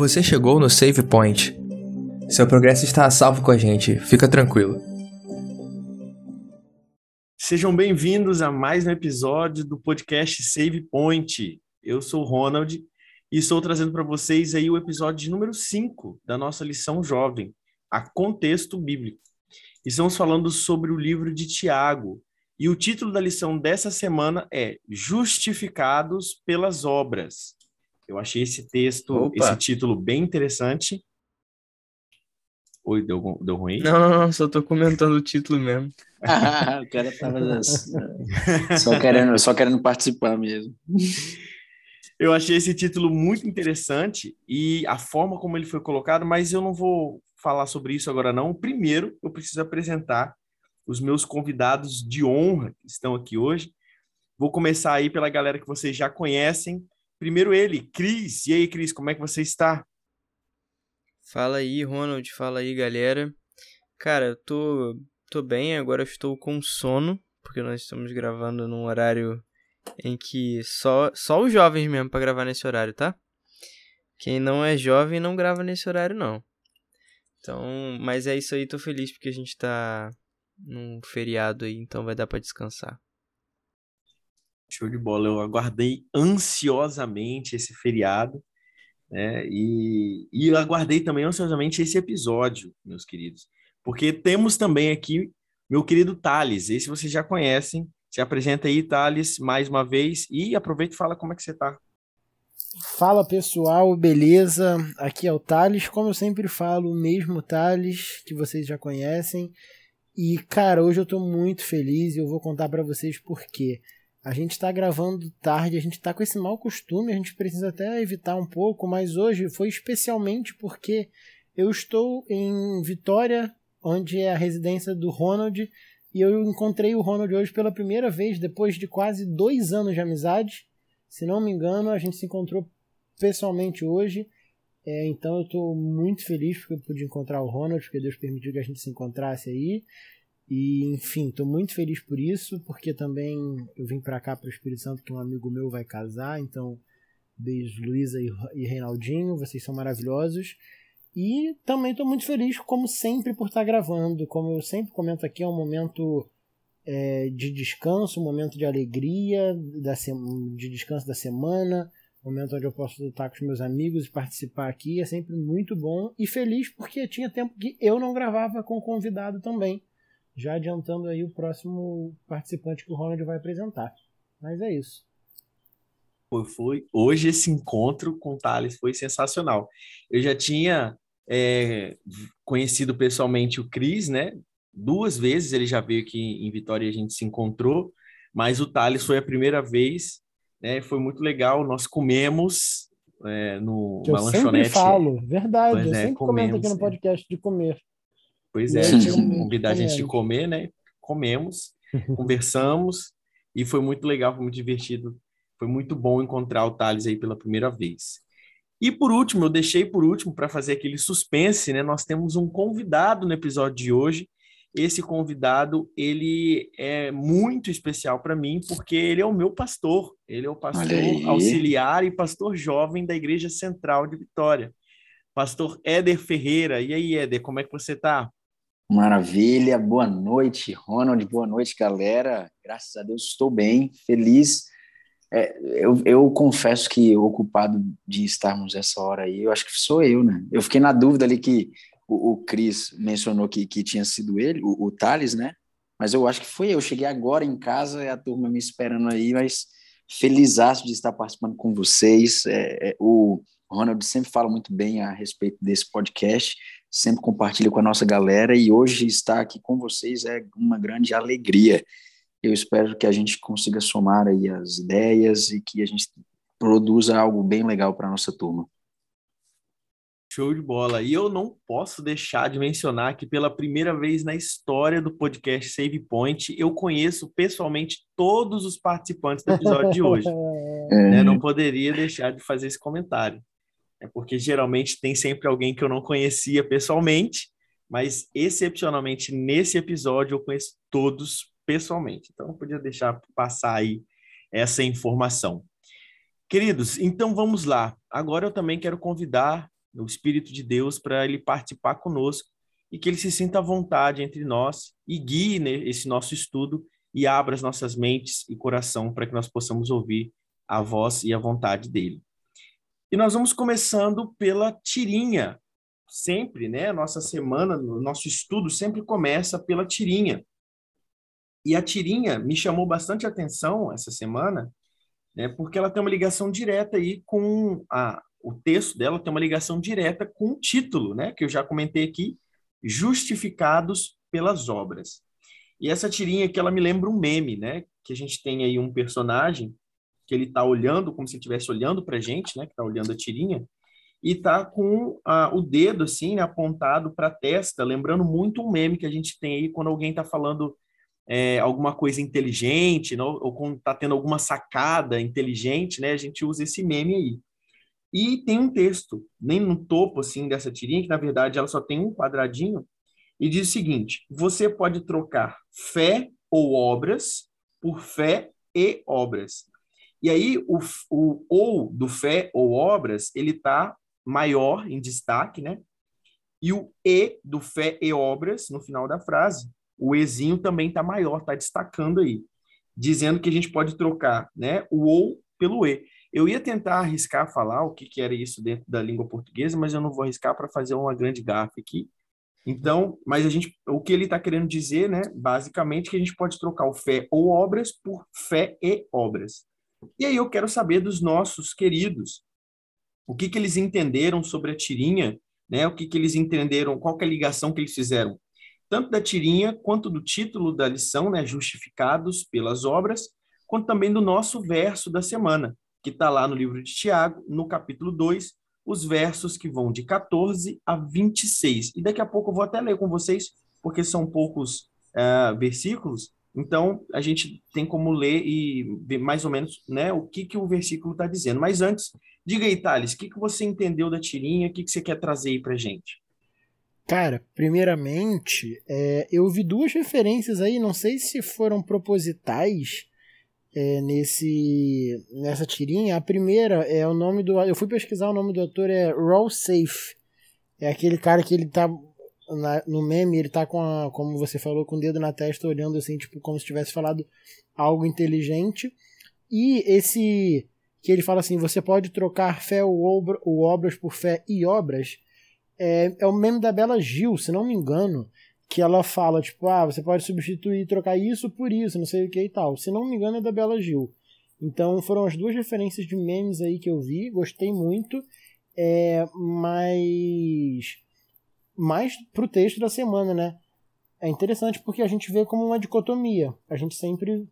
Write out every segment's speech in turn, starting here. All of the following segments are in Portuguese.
Você chegou no Save Point. Seu progresso está a salvo com a gente, fica tranquilo. Sejam bem-vindos a mais um episódio do podcast Save Point. Eu sou o Ronald e estou trazendo para vocês aí o episódio número 5 da nossa lição jovem, a contexto bíblico. Estamos falando sobre o livro de Tiago, e o título da lição dessa semana é Justificados pelas Obras. Eu achei esse texto, Opa. esse título bem interessante. Oi, deu, deu ruim? Não, não, não, só tô comentando o título mesmo. o cara tava só querendo, só querendo participar mesmo. Eu achei esse título muito interessante e a forma como ele foi colocado, mas eu não vou falar sobre isso agora não. Primeiro, eu preciso apresentar os meus convidados de honra que estão aqui hoje. Vou começar aí pela galera que vocês já conhecem. Primeiro ele, Cris. E aí, Cris, como é que você está? Fala aí, Ronald. Fala aí, galera. Cara, eu tô, tô bem, agora estou com sono, porque nós estamos gravando num horário em que só, só os jovens mesmo para gravar nesse horário, tá? Quem não é jovem não grava nesse horário, não. Então, mas é isso aí, tô feliz porque a gente tá num feriado aí, então vai dar para descansar. Show de bola, eu aguardei ansiosamente esse feriado, né? E, e eu aguardei também ansiosamente esse episódio, meus queridos, porque temos também aqui meu querido Thales, esse vocês já conhecem. Se apresenta aí, Thales, mais uma vez, e aproveita e fala como é que você tá. Fala pessoal, beleza? Aqui é o Thales, como eu sempre falo, o mesmo Thales que vocês já conhecem. E, cara, hoje eu tô muito feliz e eu vou contar para vocês por quê. A gente tá gravando tarde, a gente tá com esse mau costume, a gente precisa até evitar um pouco, mas hoje foi especialmente porque eu estou em Vitória, onde é a residência do Ronald, e eu encontrei o Ronald hoje pela primeira vez, depois de quase dois anos de amizade. Se não me engano, a gente se encontrou pessoalmente hoje. É, então eu estou muito feliz porque eu pude encontrar o Ronald, porque Deus permitiu que a gente se encontrasse aí. E, enfim, estou muito feliz por isso, porque também eu vim para cá para o Espírito Santo, que um amigo meu vai casar. Então, beijo, Luísa e Reinaldinho, vocês são maravilhosos. E também estou muito feliz, como sempre, por estar gravando. Como eu sempre comento aqui, é um momento é, de descanso, um momento de alegria, da de descanso da semana momento onde eu posso estar com os meus amigos e participar aqui é sempre muito bom e feliz porque tinha tempo que eu não gravava com convidado também. Já adiantando aí o próximo participante que o Ronald vai apresentar. Mas é isso. Foi. Hoje esse encontro com o Thales foi sensacional. Eu já tinha é, conhecido pessoalmente o Cris, né? Duas vezes ele já veio aqui em Vitória e a gente se encontrou, mas o Thales foi a primeira vez né? Foi muito legal. Nós comemos é, no eu lanchonete. sempre falo, verdade. Pois eu é, sempre comento aqui no podcast de comer. Pois é, convidar a gente de comer, né? Comemos, conversamos e foi muito legal, foi muito divertido. Foi muito bom encontrar o Thales aí pela primeira vez. E por último, eu deixei por último para fazer aquele suspense, né? Nós temos um convidado no episódio de hoje esse convidado ele é muito especial para mim porque ele é o meu pastor. Ele é o pastor auxiliar e pastor jovem da Igreja Central de Vitória. Pastor Éder Ferreira. E aí, Éder, como é que você está? Maravilha, boa noite, Ronald, boa noite, galera. Graças a Deus estou bem, feliz. É, eu, eu confesso que ocupado de estarmos essa hora aí, eu acho que sou eu, né? Eu fiquei na dúvida ali que o, o Cris mencionou que, que tinha sido ele, o, o Thales, né? Mas eu acho que foi eu. Cheguei agora em casa e a turma me esperando aí, mas felizaço de estar participando com vocês. É, é, o Ronald sempre fala muito bem a respeito desse podcast, sempre compartilha com a nossa galera e hoje estar aqui com vocês é uma grande alegria. Eu espero que a gente consiga somar aí as ideias e que a gente produza algo bem legal para a nossa turma. Show de bola. E eu não posso deixar de mencionar que pela primeira vez na história do podcast Save Point, eu conheço pessoalmente todos os participantes do episódio de hoje. né? Não poderia deixar de fazer esse comentário. É porque geralmente tem sempre alguém que eu não conhecia pessoalmente, mas excepcionalmente nesse episódio eu conheço todos pessoalmente. Então eu podia deixar passar aí essa informação. Queridos, então vamos lá. Agora eu também quero convidar o Espírito de Deus para ele participar conosco e que ele se sinta à vontade entre nós e guie né, esse nosso estudo e abra as nossas mentes e coração para que nós possamos ouvir a voz e a vontade dele. E nós vamos começando pela tirinha. Sempre, né? A nossa semana, nosso estudo sempre começa pela tirinha. E a tirinha me chamou bastante atenção essa semana, né? Porque ela tem uma ligação direta aí com a, o texto dela tem uma ligação direta com o título, né? Que eu já comentei aqui, justificados pelas obras. E essa tirinha aqui, ela me lembra um meme, né? Que a gente tem aí um personagem que ele está olhando, como se estivesse olhando para a gente, né? Que está olhando a tirinha, e está com o dedo, assim, né, apontado para a testa, lembrando muito um meme que a gente tem aí quando alguém está falando é, alguma coisa inteligente, não? ou quando está tendo alguma sacada inteligente, né? A gente usa esse meme aí. E tem um texto, nem no topo, assim, dessa tirinha, que na verdade ela só tem um quadradinho, e diz o seguinte: você pode trocar fé ou obras por fé e obras. E aí o, o ou do fé ou obras ele está maior em destaque, né? E o e do fé e obras no final da frase, o ezinho também está maior, está destacando aí, dizendo que a gente pode trocar, né? O ou pelo e. Eu ia tentar arriscar falar o que, que era isso dentro da língua portuguesa, mas eu não vou arriscar para fazer uma grande gafe aqui. Então, mas a gente, o que ele está querendo dizer, né, basicamente, que a gente pode trocar o fé ou obras por fé e obras. E aí eu quero saber dos nossos queridos, o que que eles entenderam sobre a tirinha, né? O que que eles entenderam, qual é a ligação que eles fizeram, tanto da tirinha quanto do título da lição, né, justificados pelas obras, quanto também do nosso verso da semana, que está lá no livro de Tiago, no capítulo 2, os versos que vão de 14 a 26. E daqui a pouco eu vou até ler com vocês, porque são poucos uh, versículos, então a gente tem como ler e ver mais ou menos né, o que, que o versículo está dizendo. Mas antes, diga aí, Thales, o que, que você entendeu da tirinha, o que, que você quer trazer aí para gente? Cara, primeiramente, é, eu vi duas referências aí, não sei se foram propositais, é, nesse nessa tirinha. A primeira é o nome do. Eu fui pesquisar o nome do autor é Raw Safe. É aquele cara que ele tá na, no meme, ele tá com a, como você falou, com o dedo na testa, olhando assim, tipo, como se tivesse falado algo inteligente. E esse que ele fala assim: você pode trocar fé ou, obra, ou obras por fé e obras. É, é o meme da Bela Gil, se não me engano que ela fala, tipo, ah, você pode substituir, trocar isso por isso, não sei o que e tal. Se não me engano, é da Bela Gil. Então foram as duas referências de memes aí que eu vi, gostei muito, é, mas mais pro texto da semana, né? É interessante porque a gente vê como uma dicotomia. A gente sempre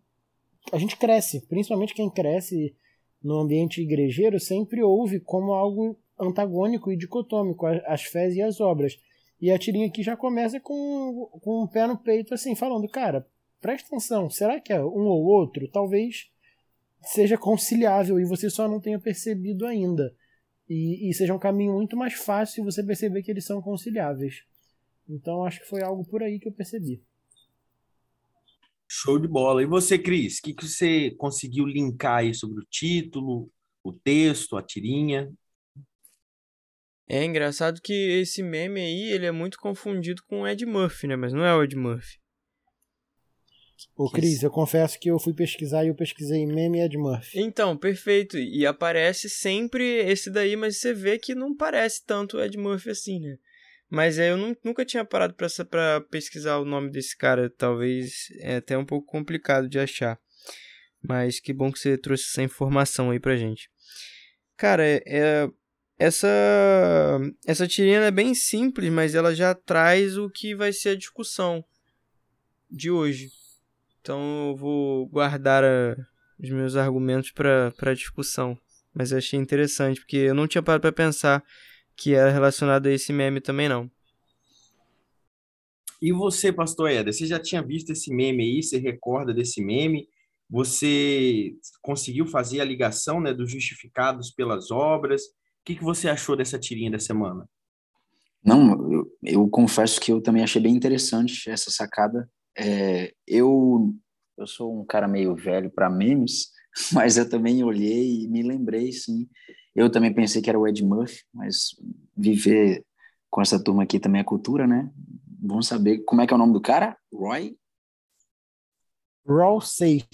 a gente cresce, principalmente quem cresce no ambiente igrejeiro, sempre ouve como algo antagônico e dicotômico as fés e as obras. E a tirinha aqui já começa com, com o pé no peito, assim, falando, cara, presta atenção, será que é um ou outro? Talvez seja conciliável e você só não tenha percebido ainda. E, e seja um caminho muito mais fácil você perceber que eles são conciliáveis. Então acho que foi algo por aí que eu percebi. Show de bola. E você, Cris, o que, que você conseguiu linkar aí sobre o título, o texto, a tirinha? É engraçado que esse meme aí, ele é muito confundido com o Ed Murphy, né? Mas não é o Ed Murphy. Ô, Cris, eu confesso que eu fui pesquisar e eu pesquisei meme Ed Murphy. Então, perfeito. E aparece sempre esse daí, mas você vê que não parece tanto Ed Murphy assim, né? Mas é, eu nunca tinha parado para pesquisar o nome desse cara. Talvez é até um pouco complicado de achar. Mas que bom que você trouxe essa informação aí pra gente. Cara, é, é essa essa tirinha é bem simples, mas ela já traz o que vai ser a discussão de hoje. Então eu vou guardar a, os meus argumentos para a discussão. Mas eu achei interessante, porque eu não tinha parado para pensar que era relacionado a esse meme também não. E você, pastor Eder, você já tinha visto esse meme aí? Você recorda desse meme? Você conseguiu fazer a ligação né, dos justificados pelas obras? que, que você achou dessa tirinha da semana? Não, eu, eu confesso que eu também achei bem interessante essa sacada. É, eu, eu sou um cara meio velho para memes, mas eu também olhei e me lembrei, sim. Eu também pensei que era o Ed Murphy, mas viver com essa turma aqui também é cultura, né? Vamos saber como é que é o nome do cara? Roy? Raw Safe.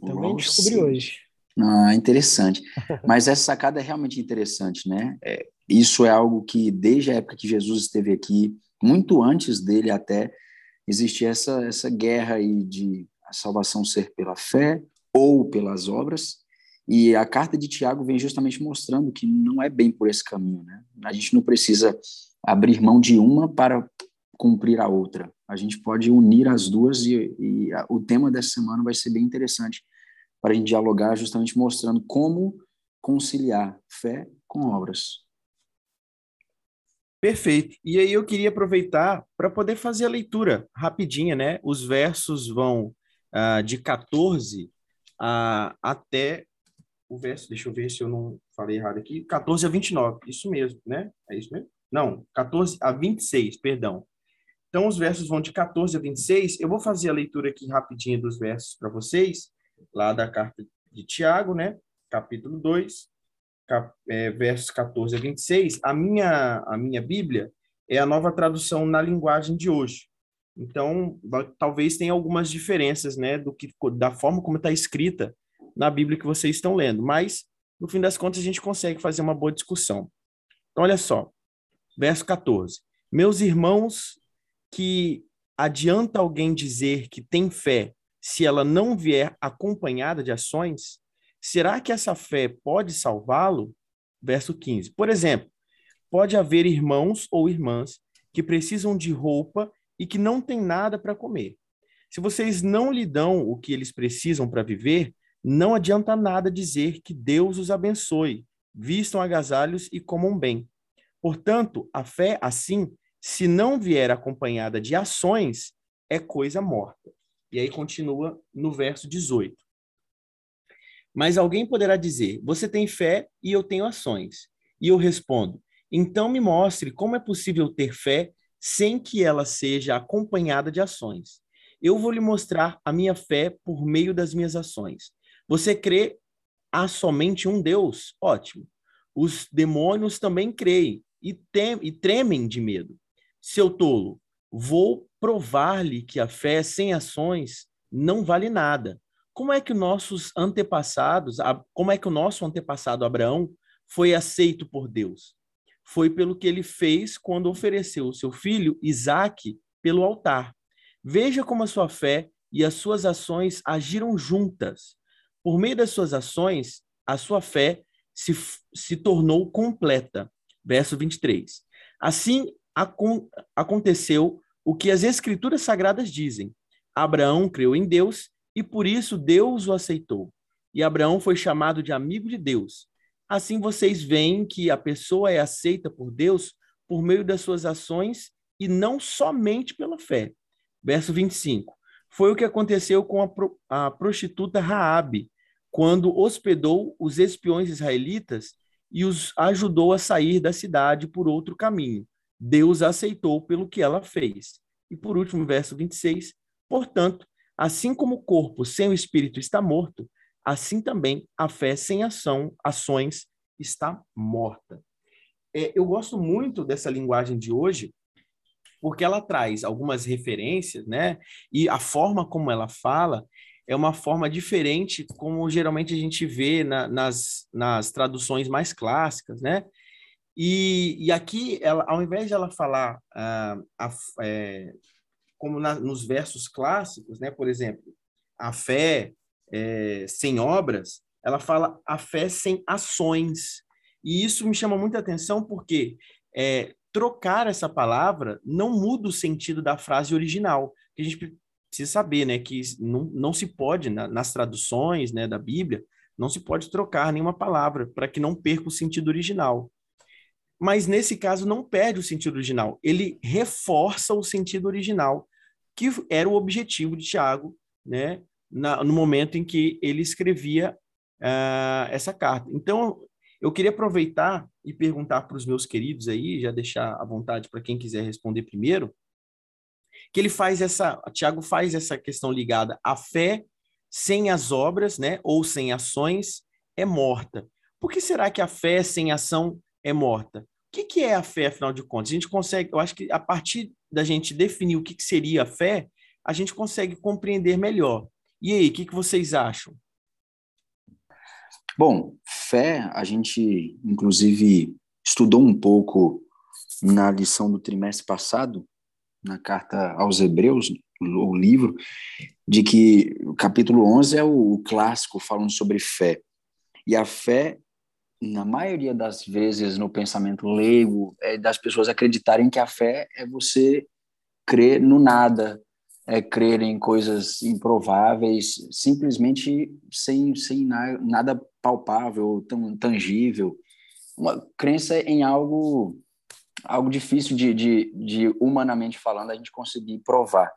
Também Raw descobri Safe. hoje. Ah, interessante. Mas essa sacada é realmente interessante, né? É, isso é algo que, desde a época que Jesus esteve aqui, muito antes dele até, existia essa, essa guerra aí de a salvação ser pela fé ou pelas obras. E a carta de Tiago vem justamente mostrando que não é bem por esse caminho, né? A gente não precisa abrir mão de uma para cumprir a outra. A gente pode unir as duas e, e a, o tema dessa semana vai ser bem interessante para a gente dialogar, justamente mostrando como conciliar fé com obras. Perfeito. E aí eu queria aproveitar para poder fazer a leitura rapidinha, né? Os versos vão uh, de 14 uh, até o verso, deixa eu ver se eu não falei errado aqui, 14 a 29, isso mesmo, né? É isso mesmo? Não, 14 a 26, perdão. Então, os versos vão de 14 a 26. Eu vou fazer a leitura aqui rapidinho dos versos para vocês, lá da carta de Tiago, né? Capítulo 2, é, versos 14 a 26. A minha, a minha Bíblia é a nova tradução na linguagem de hoje. Então, talvez tenha algumas diferenças, né, do que da forma como está escrita na Bíblia que vocês estão lendo, mas no fim das contas a gente consegue fazer uma boa discussão. Então, olha só, verso 14. Meus irmãos que adianta alguém dizer que tem fé se ela não vier acompanhada de ações? Será que essa fé pode salvá-lo? Verso 15. Por exemplo, pode haver irmãos ou irmãs que precisam de roupa e que não têm nada para comer. Se vocês não lhe dão o que eles precisam para viver, não adianta nada dizer que Deus os abençoe, vistam agasalhos e comam bem. Portanto, a fé, assim, se não vier acompanhada de ações, é coisa morta. E aí continua no verso 18. Mas alguém poderá dizer: Você tem fé e eu tenho ações. E eu respondo: Então me mostre como é possível ter fé sem que ela seja acompanhada de ações. Eu vou lhe mostrar a minha fé por meio das minhas ações. Você crê há somente um Deus? Ótimo. Os demônios também creem e, tem, e tremem de medo. Seu tolo, vou provar-lhe que a fé sem ações não vale nada. Como é que nossos antepassados, como é que o nosso antepassado Abraão foi aceito por Deus? Foi pelo que ele fez quando ofereceu o seu filho Isaque pelo altar. Veja como a sua fé e as suas ações agiram juntas. Por meio das suas ações, a sua fé se, se tornou completa. Verso 23. Assim, aconteceu o que as escrituras sagradas dizem. Abraão creu em Deus e por isso Deus o aceitou. E Abraão foi chamado de amigo de Deus. Assim vocês veem que a pessoa é aceita por Deus por meio das suas ações e não somente pela fé. Verso 25. Foi o que aconteceu com a, pro, a prostituta Raabe, quando hospedou os espiões israelitas e os ajudou a sair da cidade por outro caminho. Deus aceitou pelo que ela fez. E por último, verso 26, portanto, assim como o corpo sem o espírito está morto, assim também a fé sem ação, ações está morta. É, eu gosto muito dessa linguagem de hoje, porque ela traz algumas referências, né? E a forma como ela fala é uma forma diferente, como geralmente a gente vê na, nas, nas traduções mais clássicas, né? E, e aqui, ela, ao invés de ela falar ah, a, é, como na, nos versos clássicos, né, por exemplo, a fé é, sem obras, ela fala a fé sem ações. E isso me chama muita atenção porque é, trocar essa palavra não muda o sentido da frase original. A gente precisa saber né, que não, não se pode, na, nas traduções né, da Bíblia, não se pode trocar nenhuma palavra para que não perca o sentido original mas nesse caso não perde o sentido original, ele reforça o sentido original, que era o objetivo de Tiago, né, na, no momento em que ele escrevia uh, essa carta. Então, eu queria aproveitar e perguntar para os meus queridos aí, já deixar à vontade para quem quiser responder primeiro, que ele faz essa, Tiago faz essa questão ligada à fé sem as obras, né, ou sem ações, é morta. Por que será que a fé sem ação é morta? O que, que é a fé, afinal de contas? A gente consegue, eu acho que a partir da gente definir o que, que seria a fé, a gente consegue compreender melhor. E aí, o que, que vocês acham? Bom, fé, a gente inclusive estudou um pouco na lição do trimestre passado, na carta aos Hebreus, o livro, de que o capítulo 11 é o clássico falando sobre fé. E a fé, na maioria das vezes, no pensamento leigo, é das pessoas acreditarem que a fé é você crer no nada, é crer em coisas improváveis, simplesmente sem, sem nada palpável, tão tangível. Uma crença em algo algo difícil de, de, de, humanamente falando, a gente conseguir provar.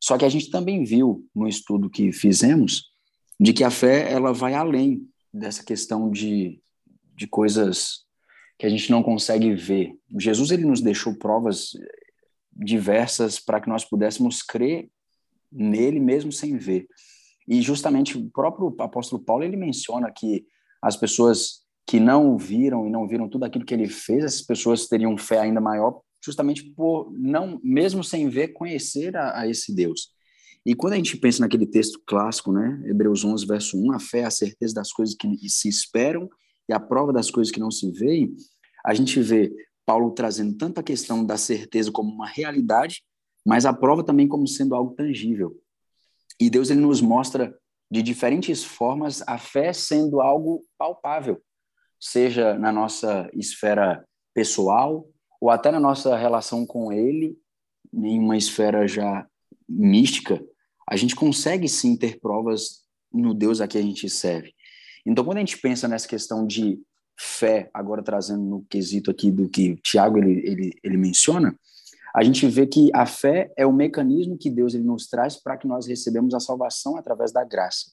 Só que a gente também viu no estudo que fizemos de que a fé ela vai além dessa questão de, de coisas que a gente não consegue ver. Jesus ele nos deixou provas diversas para que nós pudéssemos crer nele mesmo sem ver. E justamente o próprio apóstolo Paulo ele menciona que as pessoas que não o viram e não viram tudo aquilo que ele fez, essas pessoas teriam fé ainda maior, justamente por não, mesmo sem ver, conhecer a, a esse Deus. E quando a gente pensa naquele texto clássico, né, Hebreus 11, verso 1, a fé é a certeza das coisas que se esperam e a prova das coisas que não se veem, a gente vê Paulo trazendo tanto a questão da certeza como uma realidade, mas a prova também como sendo algo tangível. E Deus ele nos mostra de diferentes formas a fé sendo algo palpável, seja na nossa esfera pessoal ou até na nossa relação com ele, em uma esfera já mística, a gente consegue sim ter provas no Deus a que a gente serve. Então, quando a gente pensa nessa questão de fé, agora trazendo no quesito aqui do que Tiago ele, ele, ele menciona, a gente vê que a fé é o mecanismo que Deus ele nos traz para que nós recebemos a salvação através da graça.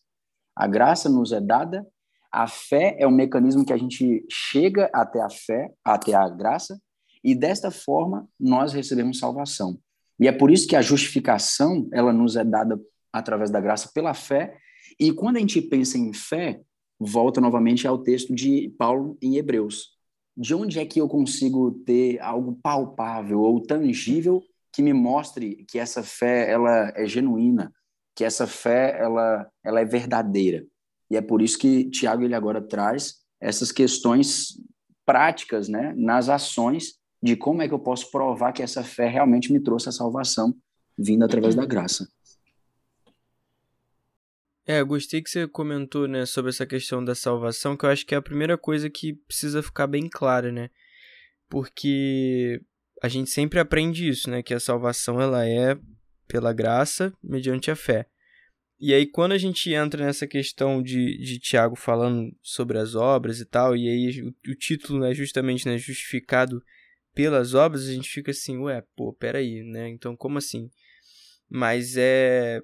A graça nos é dada, a fé é o mecanismo que a gente chega até a fé, até a graça, e desta forma nós recebemos salvação. E é por isso que a justificação, ela nos é dada através da graça pela fé, e quando a gente pensa em fé, volta novamente ao texto de Paulo em Hebreus. De onde é que eu consigo ter algo palpável ou tangível que me mostre que essa fé ela é genuína, que essa fé ela, ela é verdadeira? E é por isso que Tiago ele agora traz essas questões práticas, né, nas ações de como é que eu posso provar que essa fé realmente me trouxe a salvação vindo através da graça. É, gostei que você comentou, né, sobre essa questão da salvação, que eu acho que é a primeira coisa que precisa ficar bem clara, né? Porque a gente sempre aprende isso, né, que a salvação ela é pela graça mediante a fé. E aí quando a gente entra nessa questão de, de Tiago falando sobre as obras e tal, e aí o, o título é né, justamente né, justificado pelas obras, a gente fica assim, ué, pô, peraí, né? Então como assim? Mas é,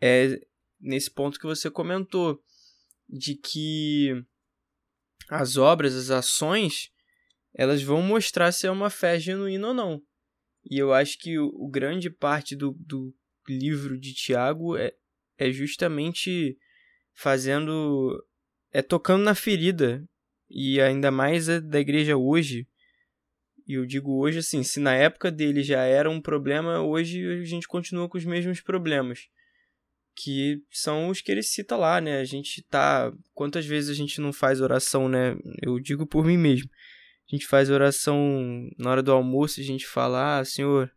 é nesse ponto que você comentou, de que as obras, as ações, elas vão mostrar se é uma fé genuína ou não. E eu acho que o, o grande parte do, do livro de Tiago é, é justamente fazendo. é tocando na ferida. E ainda mais da igreja hoje. E eu digo hoje assim: se na época dele já era um problema, hoje a gente continua com os mesmos problemas que são os que ele cita lá, né? A gente tá. Quantas vezes a gente não faz oração, né? Eu digo por mim mesmo. A gente faz oração na hora do almoço, a gente fala, ah, Senhor,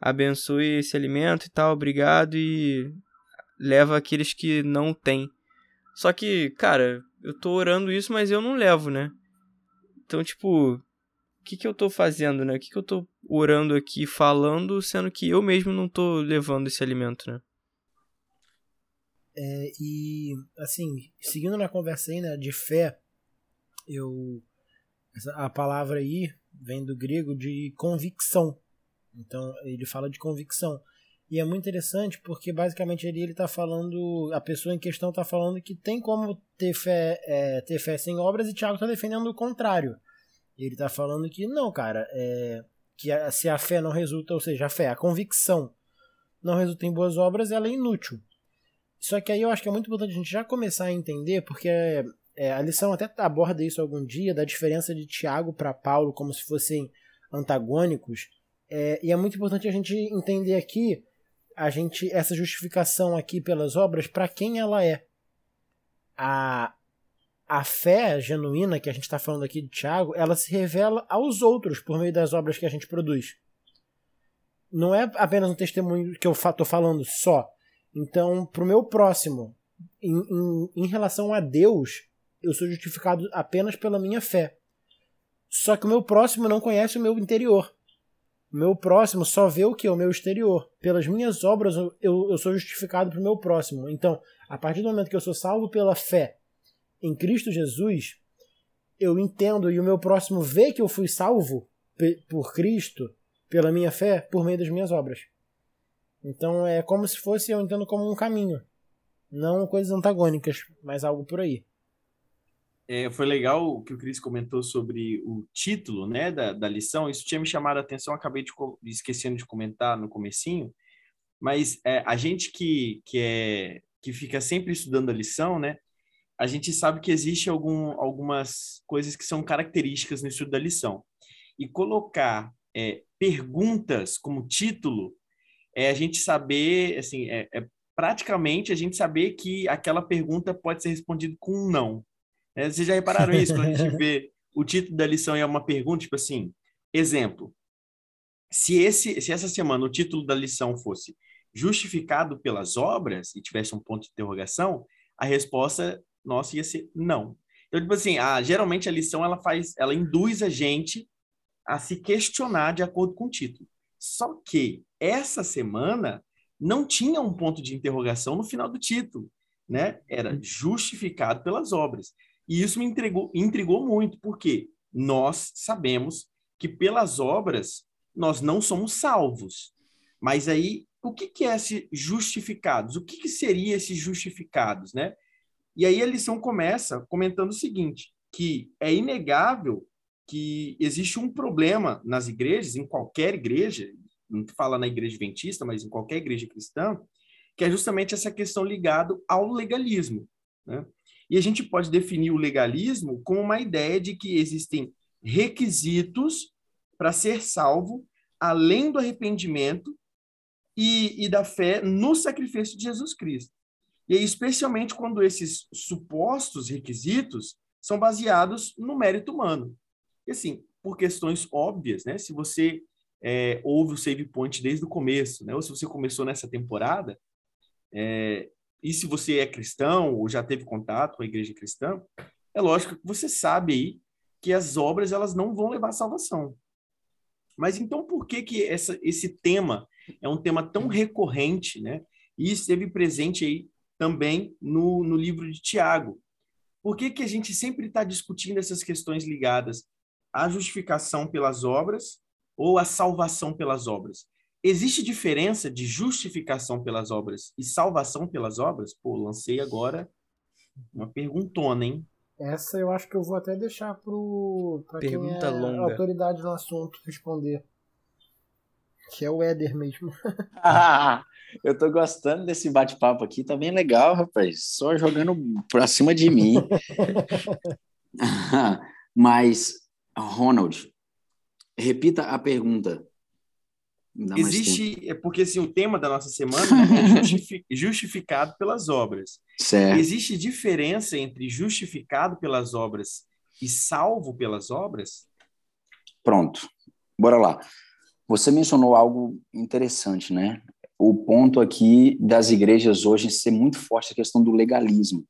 abençoe esse alimento e tal, obrigado, e leva aqueles que não têm. Só que, cara, eu tô orando isso, mas eu não levo, né? Então, tipo, o que que eu tô fazendo, né? O que que eu tô orando aqui, falando, sendo que eu mesmo não tô levando esse alimento, né? É, e, assim, seguindo na conversa aí, né, de fé, eu. A palavra aí vem do grego de convicção. Então, ele fala de convicção. E é muito interessante porque, basicamente, ali ele está falando. A pessoa em questão está falando que tem como ter fé, é, ter fé sem obras, e Tiago está defendendo o contrário. Ele está falando que não, cara, é, que a, se a fé não resulta, ou seja, a fé, a convicção, não resulta em boas obras, ela é inútil. Só que aí eu acho que é muito importante a gente já começar a entender, porque é, a lição até aborda isso algum dia, da diferença de Tiago para Paulo, como se fossem antagônicos. É, e é muito importante a gente entender aqui a gente essa justificação aqui pelas obras para quem ela é. A, a fé genuína que a gente está falando aqui de Tiago, ela se revela aos outros por meio das obras que a gente produz. Não é apenas um testemunho que eu estou falando só. Então, para o meu próximo, em, em, em relação a Deus, eu sou justificado apenas pela minha fé. Só que o meu próximo não conhece o meu interior. O meu próximo só vê o que? O meu exterior. Pelas minhas obras eu, eu sou justificado para o meu próximo. Então, a partir do momento que eu sou salvo pela fé em Cristo Jesus, eu entendo e o meu próximo vê que eu fui salvo por Cristo, pela minha fé, por meio das minhas obras. Então é como se fosse, eu entendo como um caminho. Não coisas antagônicas, mas algo por aí. É, foi legal o que o Cris comentou sobre o título né, da, da lição. Isso tinha me chamado a atenção, acabei de, esquecendo de comentar no comecinho. Mas é, a gente que, que, é, que fica sempre estudando a lição, né, a gente sabe que existe algum, algumas coisas que são características no estudo da lição. E colocar é, perguntas como título é a gente saber, assim, é, é, praticamente a gente saber que aquela pergunta pode ser respondida com um não. É, vocês já repararam isso quando a gente vê o título da lição é uma pergunta, tipo assim, exemplo, se, esse, se essa semana o título da lição fosse justificado pelas obras e tivesse um ponto de interrogação, a resposta nossa ia ser não. Então, tipo assim, a, geralmente a lição ela faz, ela induz a gente a se questionar de acordo com o título. Só que essa semana não tinha um ponto de interrogação no final do título, né? Era justificado pelas obras. E isso me intrigou, intrigou muito, porque nós sabemos que pelas obras nós não somos salvos. Mas aí, o que, que é esse justificados? O que, que seria esses justificados, né? E aí a lição começa comentando o seguinte, que é inegável que existe um problema nas igrejas, em qualquer igreja, não fala na igreja adventista, mas em qualquer igreja cristã, que é justamente essa questão ligada ao legalismo. Né? E a gente pode definir o legalismo como uma ideia de que existem requisitos para ser salvo, além do arrependimento e, e da fé no sacrifício de Jesus Cristo. E aí, especialmente quando esses supostos requisitos são baseados no mérito humano. E assim, por questões óbvias, né? Se você é, o Save Point desde o começo, né? Ou se você começou nessa temporada, é, e se você é cristão ou já teve contato com a igreja cristã, é lógico que você sabe aí que as obras elas não vão levar à salvação. Mas então por que que essa, esse tema é um tema tão recorrente, né? E esteve presente aí também no, no livro de Tiago. Por que, que a gente sempre está discutindo essas questões ligadas à justificação pelas obras ou à salvação pelas obras? Existe diferença de justificação pelas obras e salvação pelas obras? Pô, lancei agora uma perguntona, hein? Essa eu acho que eu vou até deixar para quem é longa. autoridade no assunto responder. Que é o Éder mesmo. Eu tô gostando desse bate-papo aqui, tá bem legal, rapaz. Só jogando pra cima de mim. Mas, Ronald, repita a pergunta. Existe, é porque assim, o tema da nossa semana é justificado pelas obras. Certo. Existe diferença entre justificado pelas obras e salvo pelas obras? Pronto, bora lá. Você mencionou algo interessante, né? o ponto aqui das igrejas hoje ser muito forte a questão do legalismo.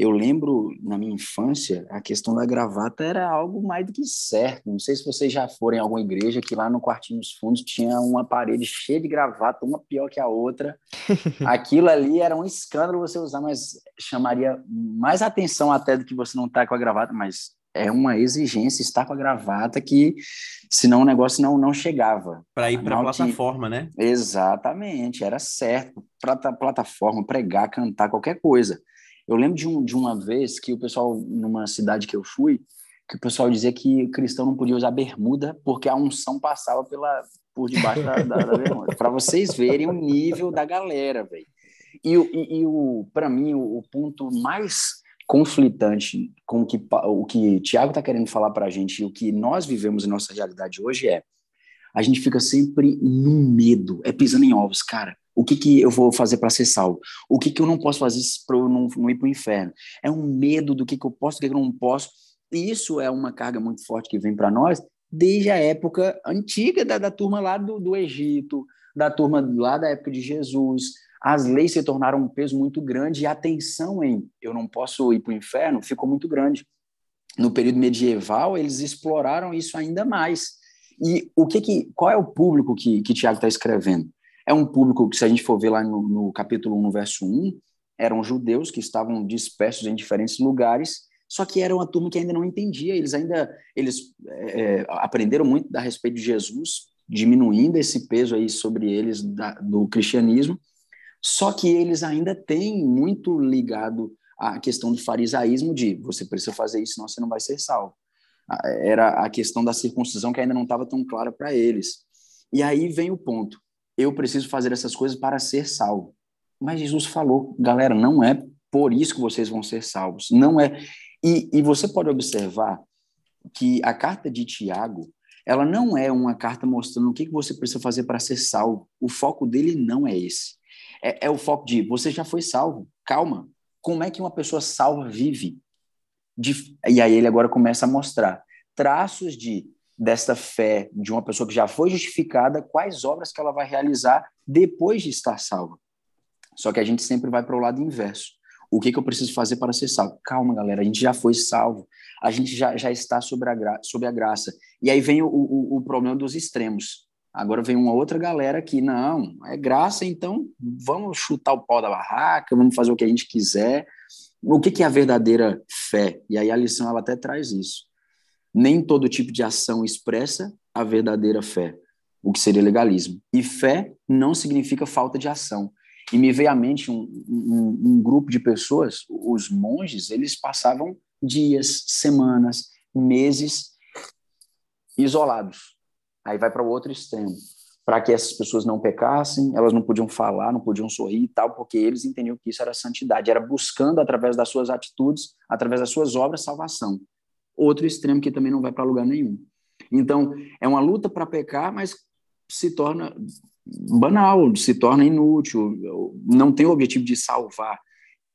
Eu lembro, na minha infância, a questão da gravata era algo mais do que certo. Não sei se vocês já foram em alguma igreja que lá no quartinho dos fundos tinha uma parede cheia de gravata, uma pior que a outra. Aquilo ali era um escândalo você usar, mas chamaria mais atenção até do que você não estar tá com a gravata, mas é uma exigência estar com a gravata que senão o negócio não, não chegava. Para ir para a plataforma, tinha... né? Exatamente, era certo. Para plataforma, pregar, cantar, qualquer coisa. Eu lembro de, um, de uma vez que o pessoal, numa cidade que eu fui, que o pessoal dizia que cristão não podia usar bermuda porque a unção passava pela, por debaixo da, da, da bermuda. Para vocês verem o nível da galera, velho. E, e, e o, para mim, o, o, ponto mais conflitante com o que o que Tiago está querendo falar para a gente e o que nós vivemos em nossa realidade hoje é a gente fica sempre no medo, é pisando em ovos, cara. O que, que eu vou fazer para ser salvo? O que, que eu não posso fazer para eu não, não ir para o inferno? É um medo do que, que eu posso, do que, que eu não posso. E isso é uma carga muito forte que vem para nós desde a época antiga da, da turma lá do, do Egito, da turma lá da época de Jesus. As leis se tornaram um peso muito grande e a tensão em eu não posso ir para o inferno ficou muito grande. No período medieval, eles exploraram isso ainda mais. E o que, que qual é o público que, que Tiago está escrevendo? É um público que, se a gente for ver lá no, no capítulo 1, no verso 1, eram judeus que estavam dispersos em diferentes lugares, só que era uma turma que ainda não entendia. Eles ainda eles é, é aprenderam muito a respeito de Jesus, diminuindo esse peso aí sobre eles da, do cristianismo. Só que eles ainda têm muito ligado à questão do farisaísmo de você precisa fazer isso, senão você não vai ser salvo. Era a questão da circuncisão que ainda não estava tão clara para eles. E aí vem o ponto. Eu preciso fazer essas coisas para ser salvo. Mas Jesus falou, galera, não é por isso que vocês vão ser salvos. Não é. E, e você pode observar que a carta de Tiago, ela não é uma carta mostrando o que você precisa fazer para ser salvo. O foco dele não é esse. É, é, o foco de você já foi salvo. Calma. Como é que uma pessoa salva vive? De, e aí ele agora começa a mostrar traços de desta fé de uma pessoa que já foi justificada, quais obras que ela vai realizar depois de estar salva. Só que a gente sempre vai para o lado inverso. O que, que eu preciso fazer para ser salvo? Calma, galera, a gente já foi salvo. A gente já, já está sobre a, gra sobre a graça. E aí vem o, o, o problema dos extremos. Agora vem uma outra galera que, não, é graça, então vamos chutar o pau da barraca, vamos fazer o que a gente quiser. O que, que é a verdadeira fé? E aí a lição ela até traz isso. Nem todo tipo de ação expressa a verdadeira fé, o que seria legalismo. E fé não significa falta de ação. E me veio à mente um, um, um grupo de pessoas, os monges, eles passavam dias, semanas, meses isolados. Aí vai para o outro extremo. Para que essas pessoas não pecassem, elas não podiam falar, não podiam sorrir e tal, porque eles entendiam que isso era santidade, era buscando através das suas atitudes, através das suas obras, salvação. Outro extremo que também não vai para lugar nenhum. Então, é uma luta para pecar, mas se torna banal, se torna inútil, não tem o objetivo de salvar.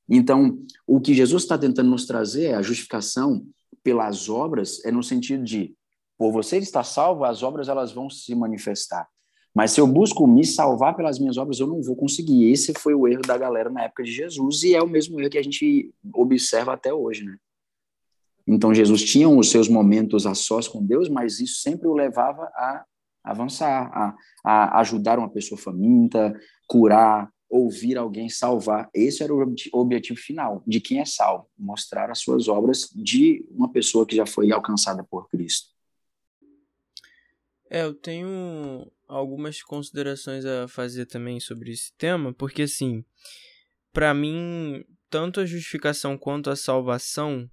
Então, o que Jesus está tentando nos trazer, a justificação pelas obras, é no sentido de, por você estar salvo, as obras elas vão se manifestar. Mas se eu busco me salvar pelas minhas obras, eu não vou conseguir. Esse foi o erro da galera na época de Jesus e é o mesmo erro que a gente observa até hoje, né? Então Jesus tinha os seus momentos a sós com Deus, mas isso sempre o levava a avançar, a, a ajudar uma pessoa faminta, curar, ouvir alguém salvar. Esse era o objetivo final de quem é salvo, mostrar as suas obras de uma pessoa que já foi alcançada por Cristo. É, eu tenho algumas considerações a fazer também sobre esse tema, porque assim, para mim, tanto a justificação quanto a salvação,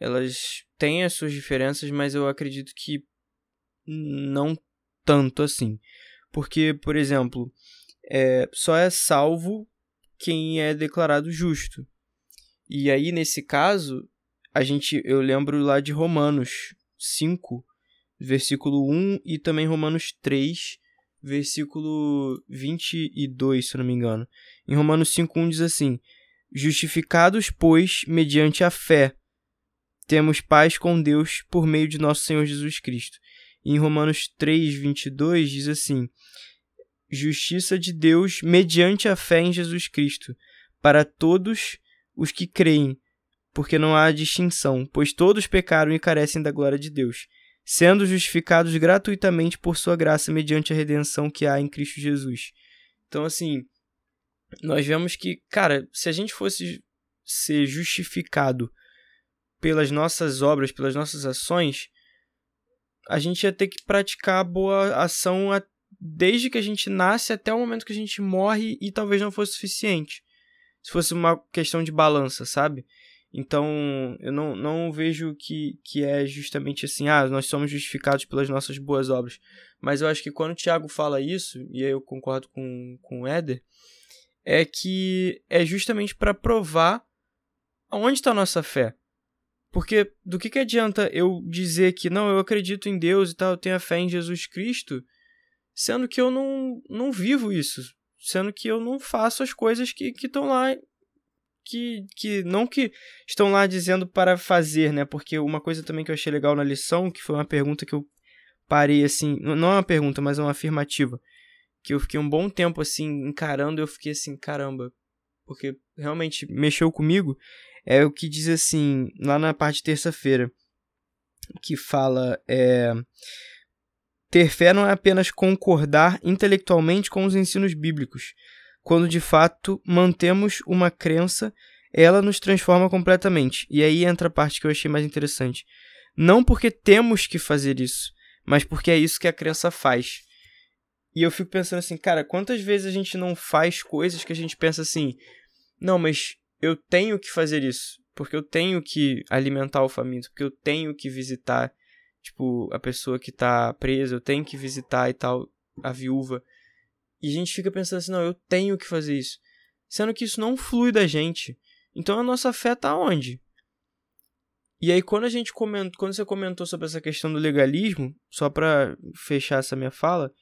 elas têm as suas diferenças, mas eu acredito que não tanto assim. Porque, por exemplo, é, só é salvo quem é declarado justo. E aí, nesse caso, a gente, eu lembro lá de Romanos 5, versículo 1 e também Romanos 3, versículo 22, se não me engano. Em Romanos 5:1 diz assim: Justificados, pois, mediante a fé, temos paz com Deus por meio de nosso Senhor Jesus Cristo. Em Romanos 3, 22 diz assim: Justiça de Deus mediante a fé em Jesus Cristo, para todos os que creem, porque não há distinção, pois todos pecaram e carecem da glória de Deus, sendo justificados gratuitamente por sua graça mediante a redenção que há em Cristo Jesus. Então, assim, nós vemos que, cara, se a gente fosse ser justificado pelas nossas obras, pelas nossas ações, a gente ia ter que praticar a boa ação desde que a gente nasce até o momento que a gente morre e talvez não fosse suficiente. Se fosse uma questão de balança, sabe? Então, eu não, não vejo que, que é justamente assim, ah, nós somos justificados pelas nossas boas obras. Mas eu acho que quando o Tiago fala isso, e eu concordo com, com o Éder, é que é justamente para provar aonde está a nossa fé. Porque do que, que adianta eu dizer que não, eu acredito em Deus e tal, eu tenho a fé em Jesus Cristo, sendo que eu não, não vivo isso, sendo que eu não faço as coisas que estão lá, que, que não que estão lá dizendo para fazer, né? Porque uma coisa também que eu achei legal na lição, que foi uma pergunta que eu parei assim, não é uma pergunta, mas é uma afirmativa, que eu fiquei um bom tempo assim encarando, eu fiquei assim, caramba, porque realmente mexeu comigo, é o que diz assim, lá na parte de terça-feira, que fala é, ter fé não é apenas concordar intelectualmente com os ensinos bíblicos. Quando de fato mantemos uma crença, ela nos transforma completamente. E aí entra a parte que eu achei mais interessante. Não porque temos que fazer isso, mas porque é isso que a crença faz. E eu fico pensando assim, cara, quantas vezes a gente não faz coisas que a gente pensa assim, não, mas eu tenho que fazer isso, porque eu tenho que alimentar o faminto, porque eu tenho que visitar, tipo, a pessoa que tá presa, eu tenho que visitar e tal, a viúva. E a gente fica pensando assim, não, eu tenho que fazer isso. Sendo que isso não flui da gente. Então a nossa fé tá onde? E aí quando a gente comentou, quando você comentou sobre essa questão do legalismo, só para fechar essa minha fala,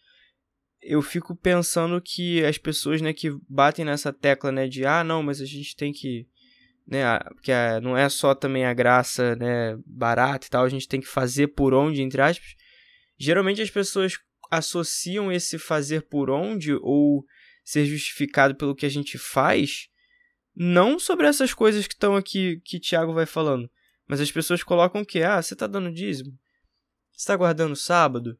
eu fico pensando que as pessoas, né, que batem nessa tecla, né, de ah, não, mas a gente tem que, né, que não é só também a graça, né, barata e tal, a gente tem que fazer por onde, entre aspas. Geralmente as pessoas associam esse fazer por onde ou ser justificado pelo que a gente faz, não sobre essas coisas que estão aqui que Tiago vai falando, mas as pessoas colocam que ah, você está dando dízimo, você está guardando sábado,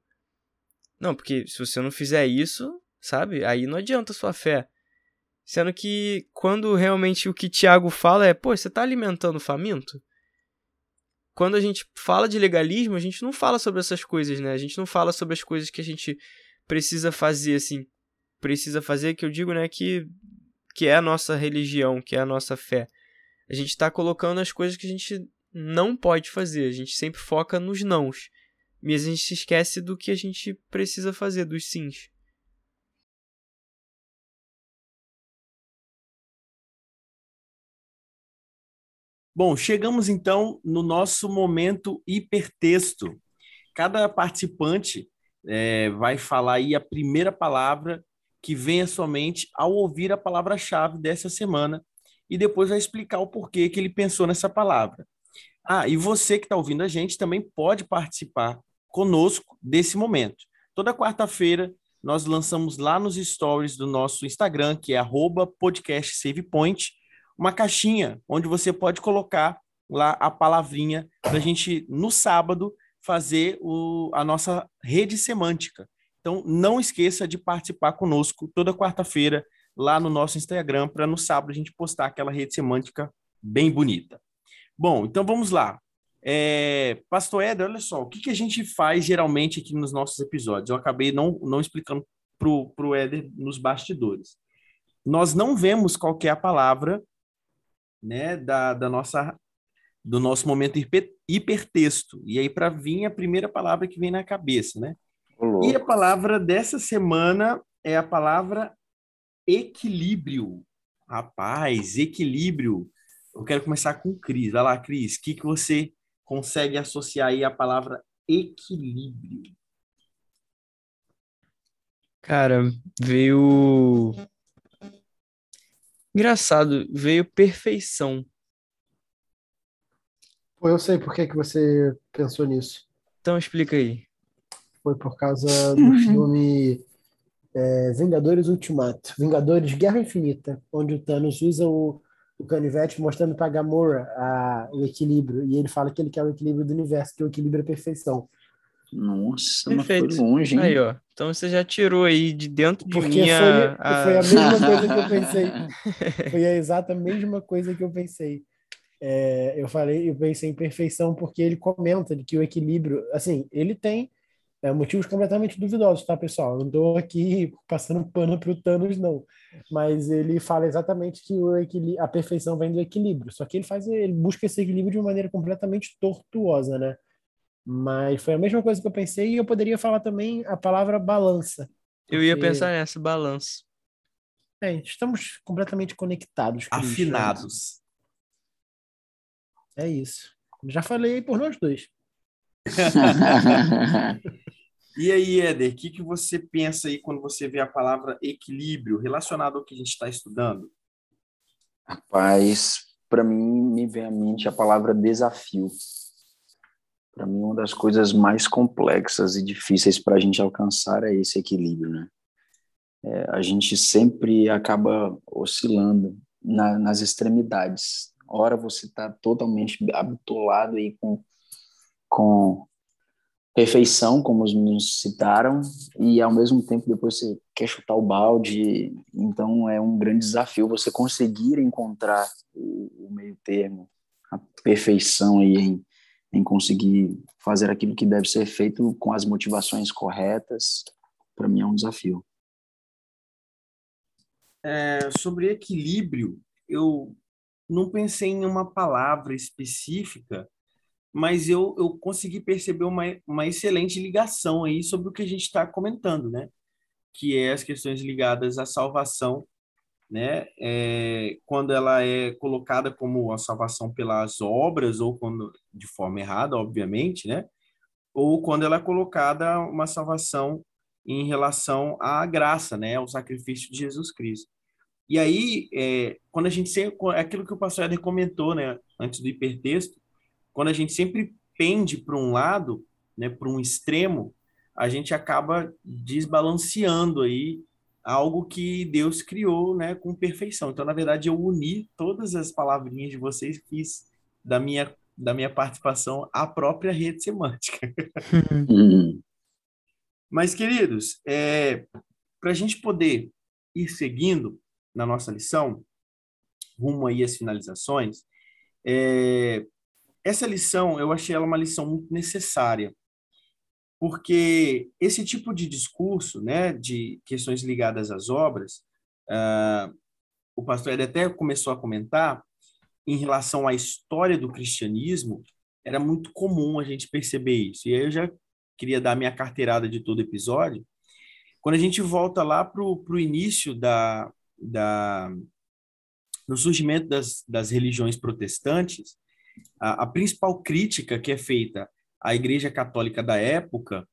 não, porque se você não fizer isso, sabe? Aí não adianta a sua fé. Sendo que quando realmente o que Tiago fala é, pô, você está alimentando o faminto? Quando a gente fala de legalismo, a gente não fala sobre essas coisas, né? A gente não fala sobre as coisas que a gente precisa fazer, assim. Precisa fazer, que eu digo, né, que, que é a nossa religião, que é a nossa fé. A gente está colocando as coisas que a gente não pode fazer. A gente sempre foca nos nãos. Mas a gente se esquece do que a gente precisa fazer, dos sims. Bom, chegamos então no nosso momento hipertexto. Cada participante é, vai falar aí a primeira palavra que vem à sua mente ao ouvir a palavra-chave dessa semana e depois vai explicar o porquê que ele pensou nessa palavra. Ah, e você que está ouvindo a gente também pode participar conosco desse momento. Toda quarta-feira nós lançamos lá nos stories do nosso Instagram, que é @podcastsavepoint, uma caixinha onde você pode colocar lá a palavrinha para a gente no sábado fazer o, a nossa rede semântica. Então não esqueça de participar conosco toda quarta-feira lá no nosso Instagram para no sábado a gente postar aquela rede semântica bem bonita. Bom, então vamos lá. É, Pastor Éder, olha só, o que, que a gente faz geralmente aqui nos nossos episódios? Eu acabei não, não explicando para o Éder nos bastidores. Nós não vemos qual é a palavra né, da, da nossa, do nosso momento hiper, hipertexto. E aí, para vir, a primeira palavra que vem na cabeça, né? Olô. E a palavra dessa semana é a palavra equilíbrio. Rapaz, equilíbrio. Eu quero começar com Cris. Vai lá, Cris, o que, que você consegue associar aí a palavra equilíbrio? Cara, veio. Engraçado, veio perfeição. Pô, eu sei por que, que você pensou nisso. Então explica aí. Foi por causa do filme é, Vingadores Ultimato. Vingadores Guerra Infinita, onde o Thanos usa o o canivete mostrando para Gamora a, o equilíbrio. E ele fala que ele quer o equilíbrio do universo, que o equilíbrio é perfeição. Nossa, Perfeito. mas foi longe, hein? Aí, ó. Então você já tirou aí de dentro de Porque mim foi, a... foi a mesma coisa que eu pensei. foi a exata mesma coisa que eu pensei. É, eu falei, eu pensei em perfeição porque ele comenta de que o equilíbrio, assim, ele tem é, motivos completamente duvidosos, tá, pessoal? não estou aqui passando pano para o Thanos, não. Mas ele fala exatamente que o a perfeição vem do equilíbrio. Só que ele faz, ele busca esse equilíbrio de uma maneira completamente tortuosa, né? Mas foi a mesma coisa que eu pensei e eu poderia falar também a palavra balança. Eu ia pensar nessa, balanço. É, estamos completamente conectados. Afinados. É isso. Já falei por nós dois. e aí, Éder, o que, que você pensa aí quando você vê a palavra equilíbrio relacionado ao que a gente está estudando? Rapaz, para mim me vem à mente a palavra desafio. Para mim, uma das coisas mais complexas e difíceis para a gente alcançar é esse equilíbrio, né? É, a gente sempre acaba oscilando na, nas extremidades. Ora você está totalmente habitolado aí com, com perfeição, como os meninos citaram, e ao mesmo tempo depois você quer chutar o balde. Então é um grande desafio você conseguir encontrar o, meio termo, a perfeição aí em, em conseguir fazer aquilo que deve ser feito com as motivações corretas. Para mim é um desafio. É, sobre equilíbrio, eu não pensei em uma palavra específica, mas eu, eu consegui perceber uma, uma excelente ligação aí sobre o que a gente está comentando, né? Que é as questões ligadas à salvação, né? É, quando ela é colocada como a salvação pelas obras ou quando de forma errada, obviamente, né? Ou quando ela é colocada uma salvação em relação à graça, né? Ao sacrifício de Jesus Cristo. E aí, é, quando a gente é aquilo que o pastor Eder comentou, né, antes do hipertexto, quando a gente sempre pende para um lado, né, para um extremo, a gente acaba desbalanceando aí algo que Deus criou, né, com perfeição. Então, na verdade, eu uni todas as palavrinhas de vocês, fiz da minha da minha participação a própria rede semântica. Mas, queridos, é, para a gente poder ir seguindo, na nossa lição, rumo aí às finalizações, é, essa lição, eu achei ela uma lição muito necessária, porque esse tipo de discurso, né, de questões ligadas às obras, uh, o pastor ele até começou a comentar, em relação à história do cristianismo, era muito comum a gente perceber isso. E aí eu já queria dar minha carteirada de todo episódio. Quando a gente volta lá para o início da, da, no surgimento das, das religiões protestantes, a, a principal crítica que é feita à Igreja Católica da época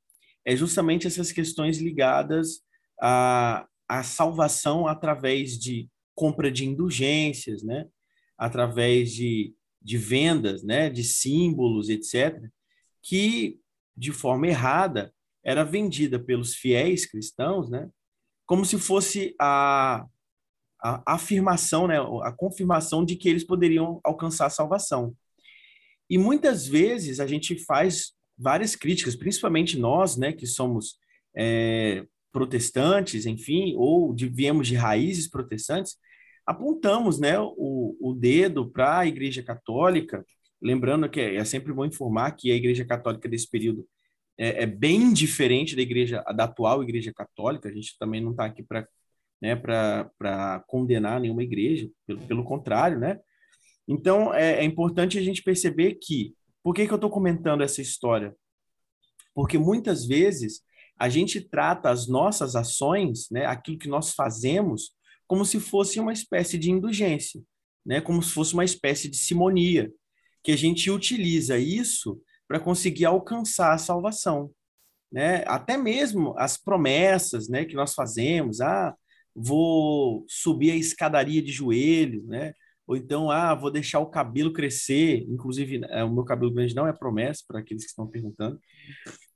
é justamente essas questões ligadas à, à salvação através de compra de indulgências, né? através de, de vendas, né? de símbolos, etc., que, de forma errada, era vendida pelos fiéis cristãos, né? como se fosse a, a afirmação, né, a confirmação de que eles poderiam alcançar a salvação. E muitas vezes a gente faz várias críticas, principalmente nós, né, que somos é, protestantes, enfim, ou de, viemos de raízes protestantes, apontamos, né, o, o dedo para a Igreja Católica, lembrando que é, é, sempre bom informar que a Igreja Católica desse período é, é bem diferente da igreja da atual Igreja Católica. A gente também não está aqui para né, para condenar nenhuma igreja, pelo, pelo contrário, né? Então, é, é importante a gente perceber que, por que, que eu estou comentando essa história? Porque muitas vezes a gente trata as nossas ações, né, aquilo que nós fazemos, como se fosse uma espécie de indulgência, né, como se fosse uma espécie de simonia, que a gente utiliza isso para conseguir alcançar a salvação. Né? Até mesmo as promessas né, que nós fazemos, ah, vou subir a escadaria de joelhos, né? Ou então, ah, vou deixar o cabelo crescer. Inclusive, é, o meu cabelo grande não é promessa, para aqueles que estão perguntando.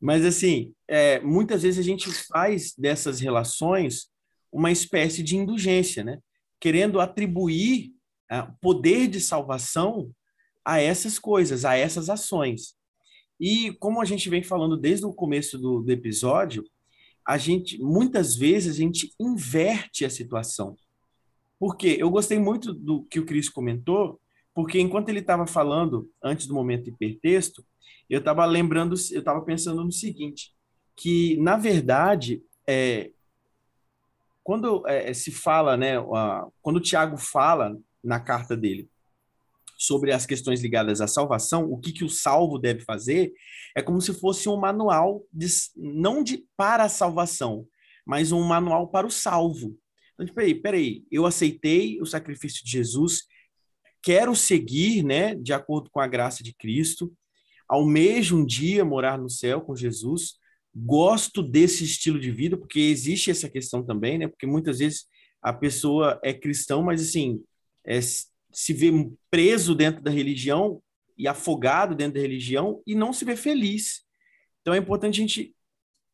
Mas, assim, é, muitas vezes a gente faz dessas relações uma espécie de indulgência, né? Querendo atribuir ah, poder de salvação a essas coisas, a essas ações. E como a gente vem falando desde o começo do, do episódio, a gente muitas vezes a gente inverte a situação. Porque eu gostei muito do que o Cris comentou, porque enquanto ele estava falando antes do momento hipertexto, eu estava lembrando, eu estava pensando no seguinte, que na verdade é, quando é, se fala, né, quando o Tiago fala na carta dele sobre as questões ligadas à salvação, o que, que o salvo deve fazer, é como se fosse um manual, de, não de para a salvação, mas um manual para o salvo. Então, tipo, peraí, peraí, eu aceitei o sacrifício de Jesus, quero seguir, né, de acordo com a graça de Cristo, almejo um dia morar no céu com Jesus, gosto desse estilo de vida, porque existe essa questão também, né, porque muitas vezes a pessoa é cristão, mas assim, é, se vê preso dentro da religião e afogado dentro da religião e não se vê feliz. Então é importante a gente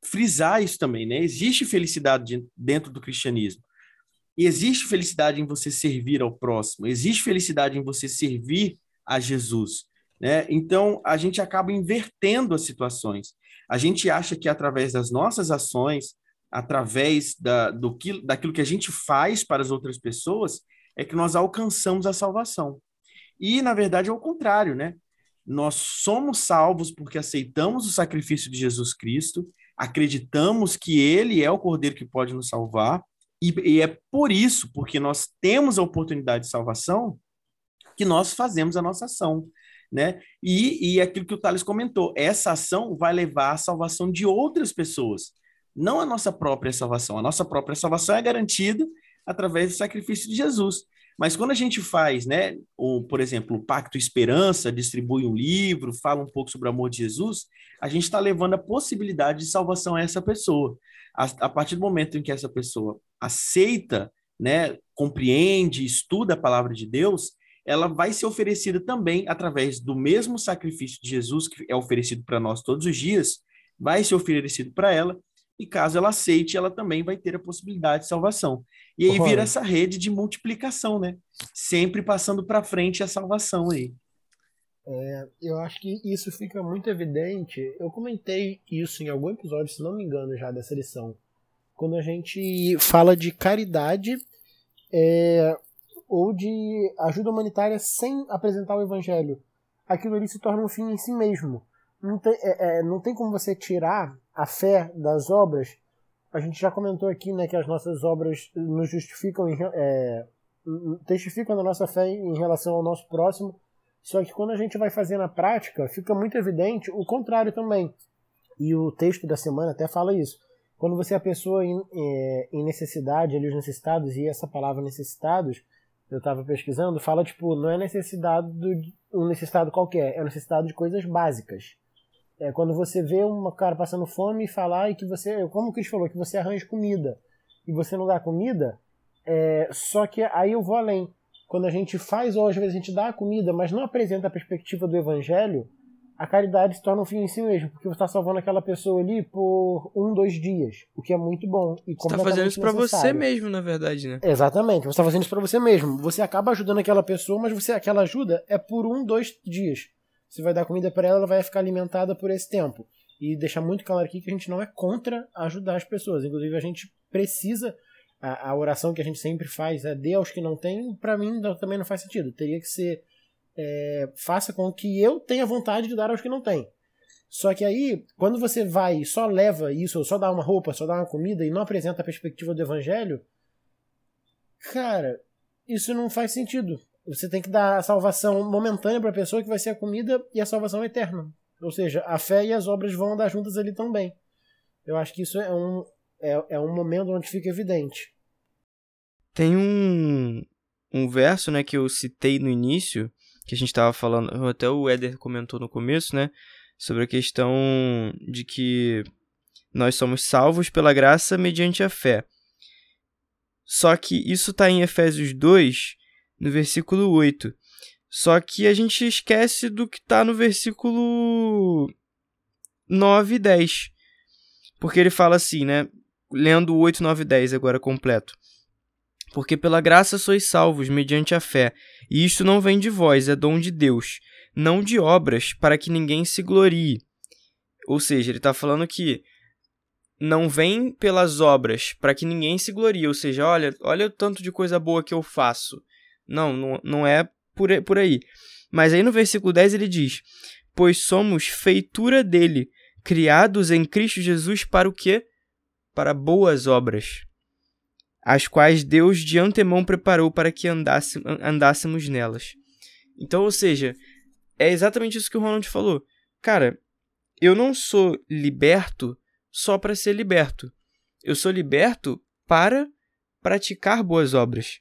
frisar isso também, né? Existe felicidade dentro do cristianismo. E existe felicidade em você servir ao próximo, existe felicidade em você servir a Jesus, né? Então a gente acaba invertendo as situações. A gente acha que através das nossas ações, através da, do que, daquilo que a gente faz para as outras pessoas, é que nós alcançamos a salvação. E, na verdade, é o contrário, né? Nós somos salvos porque aceitamos o sacrifício de Jesus Cristo, acreditamos que Ele é o Cordeiro que pode nos salvar, e, e é por isso, porque nós temos a oportunidade de salvação, que nós fazemos a nossa ação. Né? E, e aquilo que o Thales comentou, essa ação vai levar à salvação de outras pessoas, não a nossa própria salvação. A nossa própria salvação é garantida através do sacrifício de Jesus. Mas quando a gente faz, né, o, por exemplo, o Pacto Esperança, distribui um livro, fala um pouco sobre o amor de Jesus, a gente está levando a possibilidade de salvação a essa pessoa. A, a, partir do momento em que essa pessoa aceita, né, compreende, estuda a palavra de Deus, ela vai ser oferecida também através do mesmo sacrifício de Jesus que é oferecido para nós todos os dias, vai ser oferecido para ela e caso ela aceite, ela também vai ter a possibilidade de salvação. E aí vira essa rede de multiplicação, né? Sempre passando para frente a salvação aí. É, eu acho que isso fica muito evidente. Eu comentei isso em algum episódio, se não me engano, já dessa lição. Quando a gente fala de caridade é, ou de ajuda humanitária sem apresentar o evangelho, aquilo ali se torna um fim em si mesmo. Não tem, é, é, não tem como você tirar a fé das obras, a gente já comentou aqui né, que as nossas obras nos justificam, em, é, testificam a nossa fé em relação ao nosso próximo, só que quando a gente vai fazer na prática, fica muito evidente o contrário também. E o texto da semana até fala isso. Quando você é a pessoa em, é, em necessidade, ali os necessitados, e essa palavra necessitados, eu estava pesquisando, fala tipo, não é necessidade de um necessitado qualquer, é necessidade de coisas básicas. É quando você vê um cara passando fome e falar e que você, como o Cris falou, que você arranja comida e você não dá comida, é, só que aí eu vou além. Quando a gente faz, ou às vezes a gente dá a comida, mas não apresenta a perspectiva do evangelho, a caridade se torna um fim em si mesmo, porque você está salvando aquela pessoa ali por um, dois dias, o que é muito bom. E você está fazendo isso para você mesmo, na verdade, né? Exatamente, você está fazendo isso para você mesmo. Você acaba ajudando aquela pessoa, mas você aquela ajuda é por um, dois dias. Você vai dar comida para ela, ela vai ficar alimentada por esse tempo. E deixar muito claro aqui que a gente não é contra ajudar as pessoas. Inclusive, a gente precisa. A, a oração que a gente sempre faz é dê aos que não têm, para mim também não faz sentido. Teria que ser. É, faça com que eu tenha vontade de dar aos que não têm. Só que aí, quando você vai e só leva isso, ou só dá uma roupa, só dá uma comida e não apresenta a perspectiva do evangelho, cara, isso não faz sentido. Você tem que dar a salvação momentânea para a pessoa, que vai ser a comida, e a salvação eterna. Ou seja, a fé e as obras vão andar juntas ali também. Eu acho que isso é um, é, é um momento onde fica evidente. Tem um, um verso né, que eu citei no início, que a gente estava falando, até o Éder comentou no começo, né? Sobre a questão de que nós somos salvos pela graça mediante a fé. Só que isso está em Efésios 2, no versículo 8. Só que a gente esquece do que está no versículo 9 e 10. Porque ele fala assim, né? Lendo o 8, 9 e 10 agora completo. Porque pela graça sois salvos mediante a fé, e isto não vem de vós, é dom de Deus, não de obras, para que ninguém se glorie. Ou seja, ele está falando que não vem pelas obras, para que ninguém se glorie. Ou seja, olha, olha o tanto de coisa boa que eu faço. Não, não, não é por, por aí. Mas aí no versículo 10 ele diz: Pois somos feitura dele, criados em Cristo Jesus para o quê? Para boas obras, as quais Deus de antemão preparou para que andássemos, andássemos nelas. Então, ou seja, é exatamente isso que o Ronald falou. Cara, eu não sou liberto só para ser liberto. Eu sou liberto para praticar boas obras.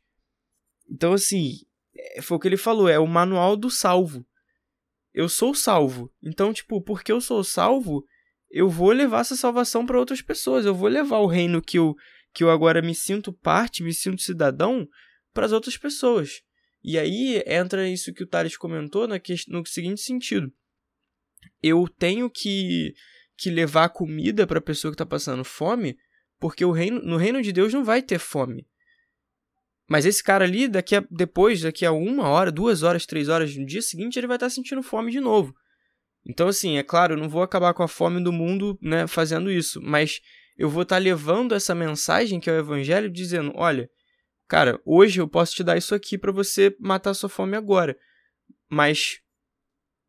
Então, assim, é, foi o que ele falou, é o manual do salvo. Eu sou salvo. Então, tipo, porque eu sou salvo, eu vou levar essa salvação para outras pessoas. Eu vou levar o reino que eu, que eu agora me sinto parte, me sinto cidadão, para as outras pessoas. E aí entra isso que o Thales comentou no, no seguinte sentido. Eu tenho que, que levar comida para a pessoa que está passando fome, porque o reino, no reino de Deus não vai ter fome. Mas esse cara ali, daqui a, depois, daqui a uma hora, duas horas, três horas, no dia seguinte, ele vai estar tá sentindo fome de novo. Então, assim, é claro, eu não vou acabar com a fome do mundo né, fazendo isso, mas eu vou estar tá levando essa mensagem que é o evangelho, dizendo: olha, cara, hoje eu posso te dar isso aqui para você matar sua fome agora, mas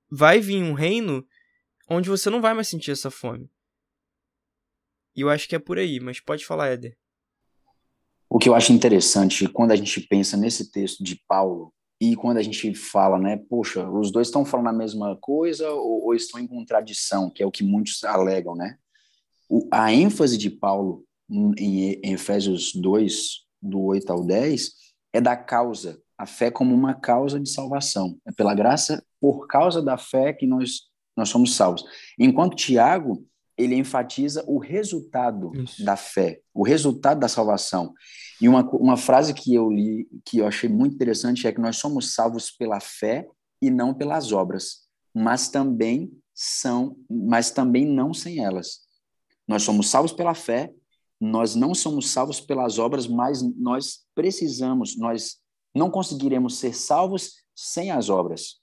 vai vir um reino onde você não vai mais sentir essa fome. E eu acho que é por aí, mas pode falar, Éder. O que eu acho interessante quando a gente pensa nesse texto de Paulo e quando a gente fala, né, poxa, os dois estão falando a mesma coisa ou, ou estão em contradição, que é o que muitos alegam, né? O, a ênfase de Paulo em, em Efésios 2, do 8 ao 10, é da causa, a fé como uma causa de salvação. É pela graça, por causa da fé que nós, nós somos salvos. Enquanto Tiago ele enfatiza o resultado Isso. da fé, o resultado da salvação. E uma, uma frase que eu li, que eu achei muito interessante, é que nós somos salvos pela fé e não pelas obras, mas também são, mas também não sem elas. Nós somos salvos pela fé, nós não somos salvos pelas obras, mas nós precisamos, nós não conseguiremos ser salvos sem as obras,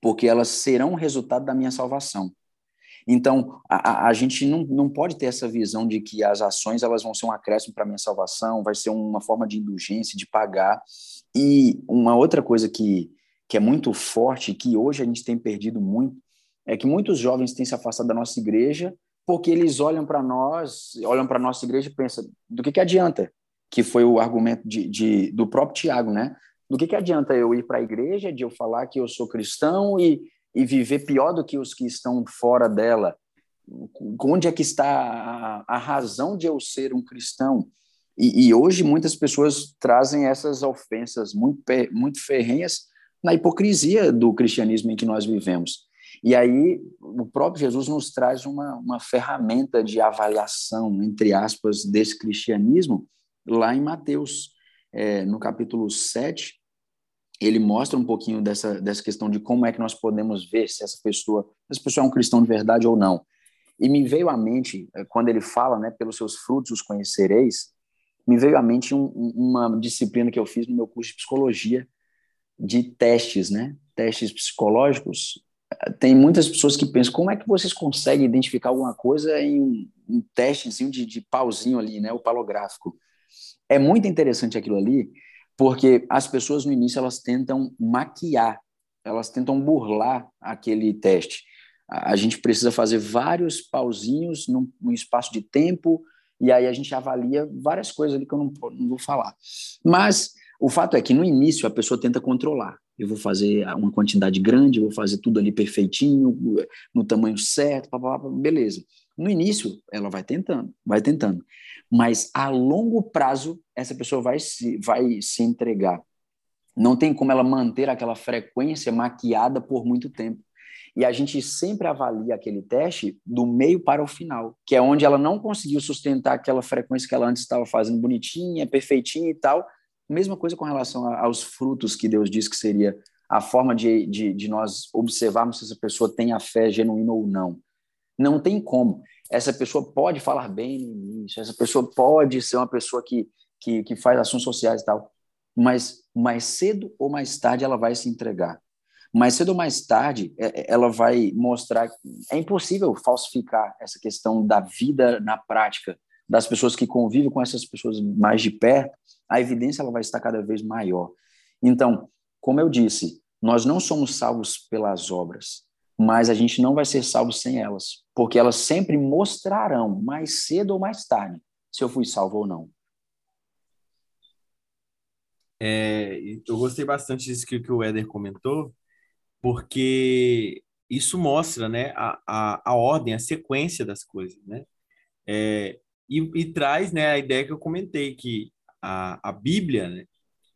porque elas serão o resultado da minha salvação. Então, a, a gente não, não pode ter essa visão de que as ações elas vão ser um acréscimo para a minha salvação, vai ser uma forma de indulgência, de pagar. E uma outra coisa que, que é muito forte, que hoje a gente tem perdido muito, é que muitos jovens têm se afastado da nossa igreja porque eles olham para nós, olham para nossa igreja e pensam, do que, que adianta? Que foi o argumento de, de do próprio Tiago, né? Do que, que adianta eu ir para a igreja, de eu falar que eu sou cristão e, e viver pior do que os que estão fora dela? Onde é que está a, a razão de eu ser um cristão? E, e, hoje muitas pessoas trazem essas ofensas muito, muito ferrenhas na hipocrisia do cristianismo em que nós vivemos. E aí o próprio Jesus nos traz uma, uma ferramenta de avaliação, entre aspas, desse cristianismo lá em Mateus, é, no capítulo 7, ele mostra um pouquinho dessa, dessa questão de como é que nós podemos ver se essa pessoa, essa pessoa é um cristão de verdade ou não. E me veio à mente, eh, quando ele fala, né, pelos seus frutos os conhecereis, me veio à mente um, uma disciplina que eu fiz no meu curso de psicologia, de testes, né, testes psicológicos. Tem muitas pessoas que pensam, como é que vocês conseguem identificar alguma coisa em um, testezinho de, de pauzinho ali, né, o palográfico. É muito interessante aquilo ali, porque as pessoas no início elas tentam maquiar, elas tentam burlar aquele teste. A gente precisa fazer vários pauzinhos num, num espaço de tempo e aí a gente avalia várias coisas ali que eu não, não vou falar. Mas o fato é que no início a pessoa tenta controlar. Eu vou fazer uma quantidade grande, vou fazer tudo ali perfeitinho, no tamanho certo, beleza. No início, ela vai tentando, vai tentando. Mas a longo prazo, essa pessoa vai se, vai se entregar. Não tem como ela manter aquela frequência maquiada por muito tempo. E a gente sempre avalia aquele teste do meio para o final, que é onde ela não conseguiu sustentar aquela frequência que ela antes estava fazendo bonitinha, perfeitinha e tal. Mesma coisa com relação aos frutos que Deus diz que seria a forma de, de, de nós observarmos se essa pessoa tem a fé genuína ou não. Não tem como. Essa pessoa pode falar bem no início, essa pessoa pode ser uma pessoa que, que, que faz ações sociais e tal, mas mais cedo ou mais tarde ela vai se entregar. Mais cedo ou mais tarde, é, é, ela vai mostrar é impossível falsificar essa questão da vida na prática, das pessoas que convivem com essas pessoas mais de perto, a evidência ela vai estar cada vez maior. Então, como eu disse, nós não somos salvos pelas obras, mas a gente não vai ser salvo sem elas, porque elas sempre mostrarão, mais cedo ou mais tarde, se eu fui salvo ou não. É, eu gostei bastante disso que, que o Éder comentou, porque isso mostra né, a, a, a ordem, a sequência das coisas. Né? É, e, e, traz né, a ideia que eu comentei, que a, a Bíblia, né,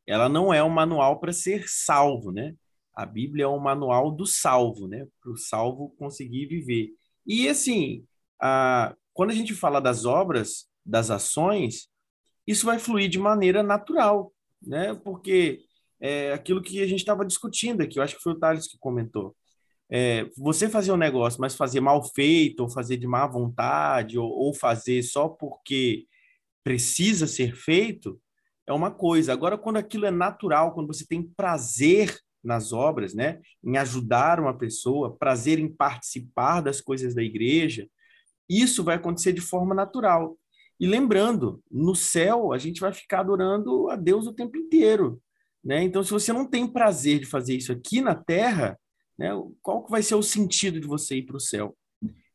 ela não é um manual para ser salvo, né? A Bíblia é um manual do salvo, né? Para o salvo conseguir viver. E assim, a, quando a gente fala das obras, das ações, isso vai fluir de maneira natural, né? Porque é aquilo que a gente estava discutindo aqui, eu acho que foi o Thales que comentou. É, você fazer um negócio, mas fazer mal feito, ou fazer de má vontade, ou, ou fazer só porque precisa ser feito, é uma coisa. Agora, quando aquilo é natural, quando você tem prazer nas obras, né, em ajudar uma pessoa, prazer em participar das coisas da igreja, isso vai acontecer de forma natural. E lembrando, no céu a gente vai ficar adorando a Deus o tempo inteiro, né? Então, se você não tem prazer de fazer isso aqui na Terra, né, qual que vai ser o sentido de você ir para o céu?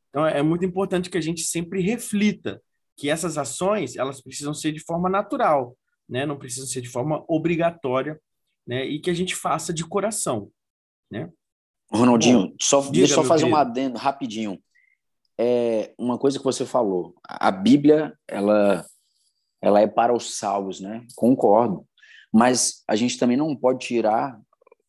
Então, é muito importante que a gente sempre reflita que essas ações elas precisam ser de forma natural, né? Não precisam ser de forma obrigatória, né? E que a gente faça de coração, né? Ronaldinho, Bom, só, deixa eu só fazer querido. um adendo rapidinho. É uma coisa que você falou. A Bíblia, ela, ela é para os salvos, né? Concordo. Mas a gente também não pode tirar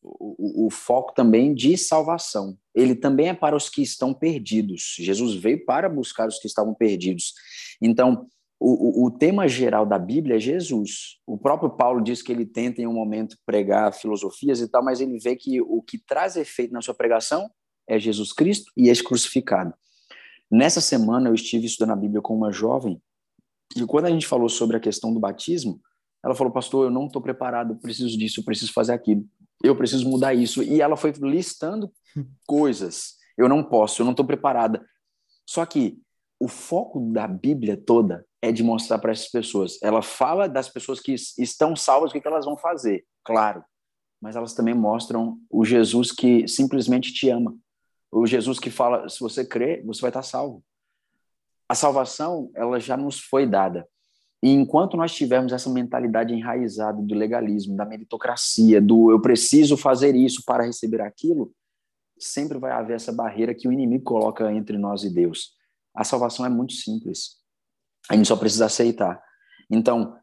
o, o, foco também de salvação. Ele também é para os que estão perdidos. Jesus veio para buscar os que estavam perdidos. Então, o, o, tema geral da Bíblia é Jesus. O próprio Paulo diz que ele tenta em um momento pregar filosofias e tal, mas ele vê que o que traz efeito na sua pregação é Jesus Cristo e esse crucificado. Nessa semana eu estive estudando a Bíblia com uma jovem e quando a gente falou sobre a questão do batismo, ela falou, pastor, eu não estou preparado, eu preciso disso, eu preciso fazer aquilo, eu preciso mudar isso. E ela foi listando coisas. Eu não posso, eu não estou preparada. Só que o foco da Bíblia toda é de mostrar para essas pessoas. Ela fala das pessoas que estão salvas, o que elas vão fazer, claro. Mas elas também mostram o Jesus que simplesmente te ama. O Jesus que fala, se você crer, você vai estar salvo. A salvação, ela já nos foi dada. E enquanto nós tivermos essa mentalidade enraizada do legalismo, da meritocracia, do eu preciso fazer isso para receber aquilo, sempre vai haver essa barreira que o inimigo coloca entre nós e Deus. A salvação é muito simples. A gente só precisa aceitar. Então,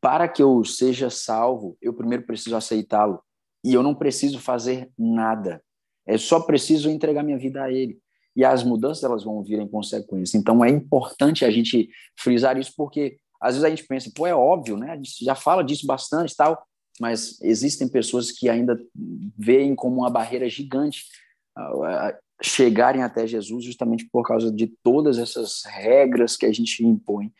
para que eu seja salvo, eu primeiro preciso aceitá-lo. E eu não preciso fazer nada. Eu só preciso entregar minha vida a ele. E as mudanças elas vão vir em consequência. Então é importante a gente frisar isso porque às vezes a gente pensa, pô, é óbvio, né? A gente já fala disso bastante tal, mas existem pessoas que ainda veem como uma barreira gigante chegarem até Jesus justamente por causa de todas essas regras que a gente impõe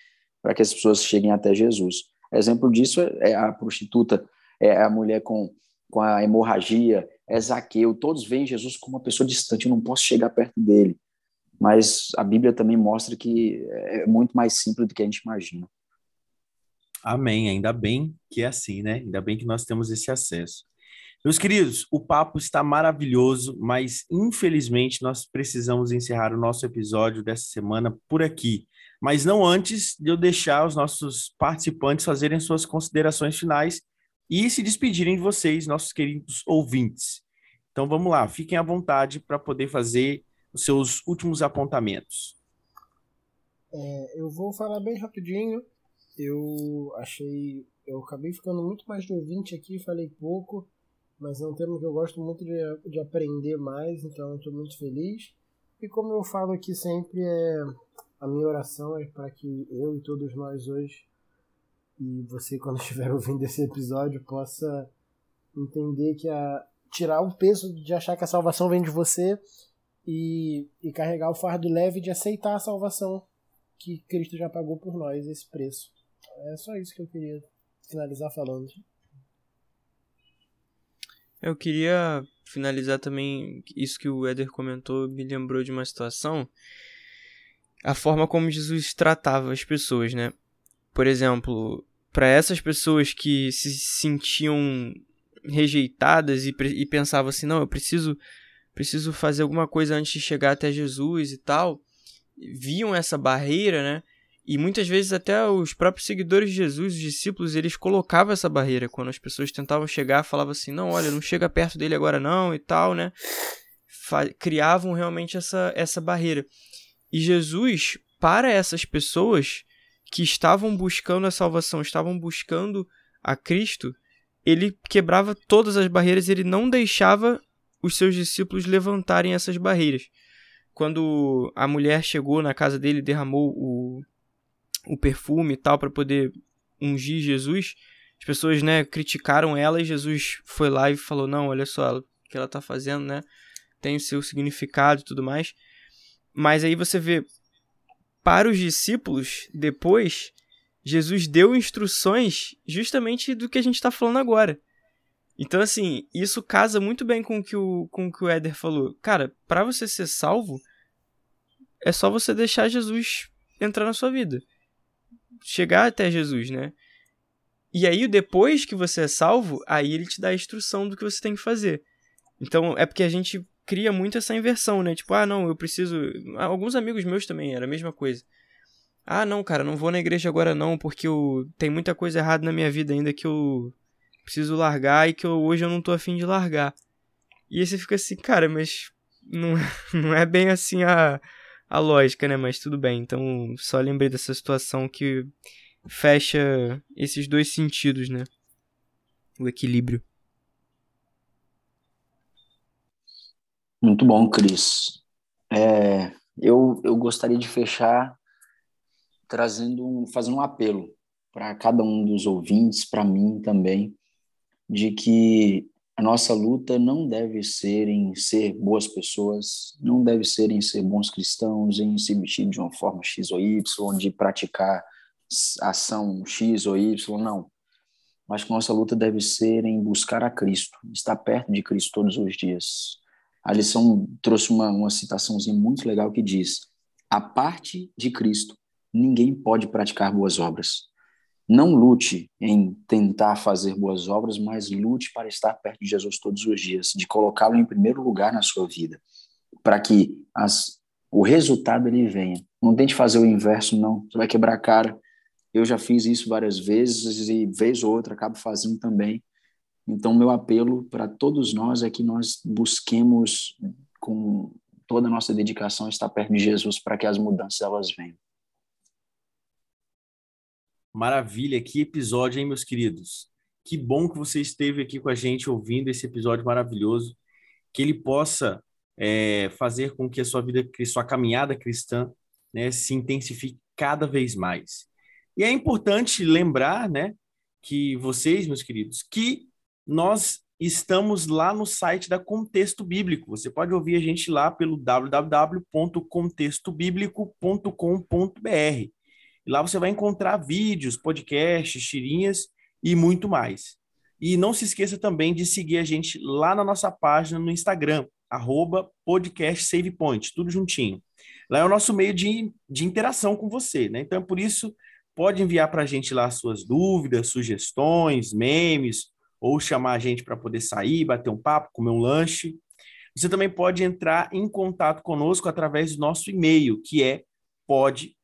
para que as pessoas cheguem até Jesus. Exemplo disso é a prostituta, é a mulher com, com a hemorragia, é Zaqueu, todos veem Jesus como uma pessoa distante, eu não posso chegar perto dele. Mas a Bíblia também mostra que é muito mais simples do que a gente imagina. Amém. Ainda bem que é assim, né? Ainda bem que nós temos esse acesso. Meus queridos, o papo está maravilhoso, mas infelizmente nós precisamos encerrar o nosso episódio dessa semana por aqui. Mas não antes de eu deixar os nossos participantes fazerem suas considerações finais e se despedirem de vocês, nossos queridos ouvintes. Então vamos lá, fiquem à vontade para poder fazer os seus últimos apontamentos. É, eu vou falar bem rapidinho. Eu achei. Eu acabei ficando muito mais de ouvinte aqui, falei pouco, mas é um tema que eu gosto muito de, de aprender mais, então estou muito feliz. E como eu falo aqui sempre, é, a minha oração é para que eu e todos nós hoje e você quando estiver ouvindo esse episódio possa entender que a tirar o peso de achar que a salvação vem de você e, e carregar o fardo leve de aceitar a salvação que Cristo já pagou por nós esse preço. É só isso que eu queria finalizar falando. Eu queria finalizar também isso que o Éder comentou, me lembrou de uma situação, a forma como Jesus tratava as pessoas, né? por exemplo, para essas pessoas que se sentiam rejeitadas e, e pensavam assim, não, eu preciso preciso fazer alguma coisa antes de chegar até Jesus e tal, viam essa barreira, né? E muitas vezes até os próprios seguidores de Jesus, os discípulos, eles colocavam essa barreira quando as pessoas tentavam chegar, falavam assim, não, olha, não chega perto dele agora não e tal, né? Fa criavam realmente essa essa barreira. E Jesus, para essas pessoas, que estavam buscando a salvação, estavam buscando a Cristo, ele quebrava todas as barreiras, ele não deixava os seus discípulos levantarem essas barreiras. Quando a mulher chegou na casa dele, derramou o, o perfume e tal para poder ungir Jesus, as pessoas, né, criticaram ela e Jesus foi lá e falou: "Não, olha só, o que ela tá fazendo, né, tem o seu significado e tudo mais". Mas aí você vê para os discípulos, depois Jesus deu instruções justamente do que a gente está falando agora. Então, assim, isso casa muito bem com o que o, com o, que o Éder falou. Cara, para você ser salvo, é só você deixar Jesus entrar na sua vida. Chegar até Jesus, né? E aí, depois que você é salvo, aí ele te dá a instrução do que você tem que fazer. Então, é porque a gente cria muito essa inversão, né? Tipo, ah, não, eu preciso. Alguns amigos meus também era a mesma coisa. Ah, não, cara, não vou na igreja agora não, porque eu... tem muita coisa errada na minha vida ainda que eu preciso largar e que eu... hoje eu não tô afim de largar. E aí você fica assim, cara, mas não, não é bem assim a, a lógica, né? Mas tudo bem. Então, só lembrei dessa situação que fecha esses dois sentidos, né? O equilíbrio. Muito bom, Cris. É, eu, eu gostaria de fechar trazendo um, fazendo um apelo para cada um dos ouvintes, para mim também, de que a nossa luta não deve ser em ser boas pessoas, não deve ser em ser bons cristãos, em se vestir de uma forma X ou Y, de praticar ação X ou Y, não. Mas que nossa luta deve ser em buscar a Cristo, estar perto de Cristo todos os dias. A lição trouxe uma, uma citaçãozinha muito legal que diz: a parte de Cristo ninguém pode praticar boas obras. Não lute em tentar fazer boas obras, mas lute para estar perto de Jesus todos os dias, de colocá-lo em primeiro lugar na sua vida, para que as, o resultado ele venha. Não tente fazer o inverso, não. Você vai quebrar a cara. Eu já fiz isso várias vezes e vez ou outra acabo fazendo também. Então, meu apelo para todos nós é que nós busquemos com toda a nossa dedicação estar perto de Jesus para que as mudanças elas venham. Maravilha, que episódio, hein, meus queridos? Que bom que você esteve aqui com a gente ouvindo esse episódio maravilhoso. Que ele possa é, fazer com que a sua vida, sua caminhada cristã, né, se intensifique cada vez mais. E é importante lembrar, né, que vocês, meus queridos, que nós estamos lá no site da Contexto Bíblico. Você pode ouvir a gente lá pelo www.contextobiblico.com.br. E lá você vai encontrar vídeos, podcasts, tirinhas e muito mais. E não se esqueça também de seguir a gente lá na nossa página no Instagram, arroba podcastsavepoint, tudo juntinho. Lá é o nosso meio de, de interação com você, né? Então, por isso, pode enviar para a gente lá suas dúvidas, sugestões, memes, ou chamar a gente para poder sair, bater um papo, comer um lanche. Você também pode entrar em contato conosco através do nosso e-mail, que é pod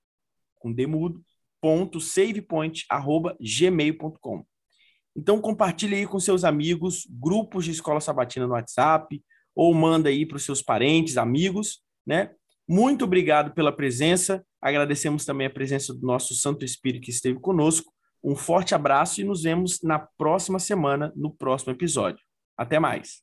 com demudo, ponto savepoint, arroba, gmail.com. Então compartilhe aí com seus amigos, grupos de escola sabatina no WhatsApp, ou manda aí para os seus parentes, amigos, né? Muito obrigado pela presença. Agradecemos também a presença do nosso Santo Espírito que esteve conosco. Um forte abraço e nos vemos na próxima semana, no próximo episódio. Até mais.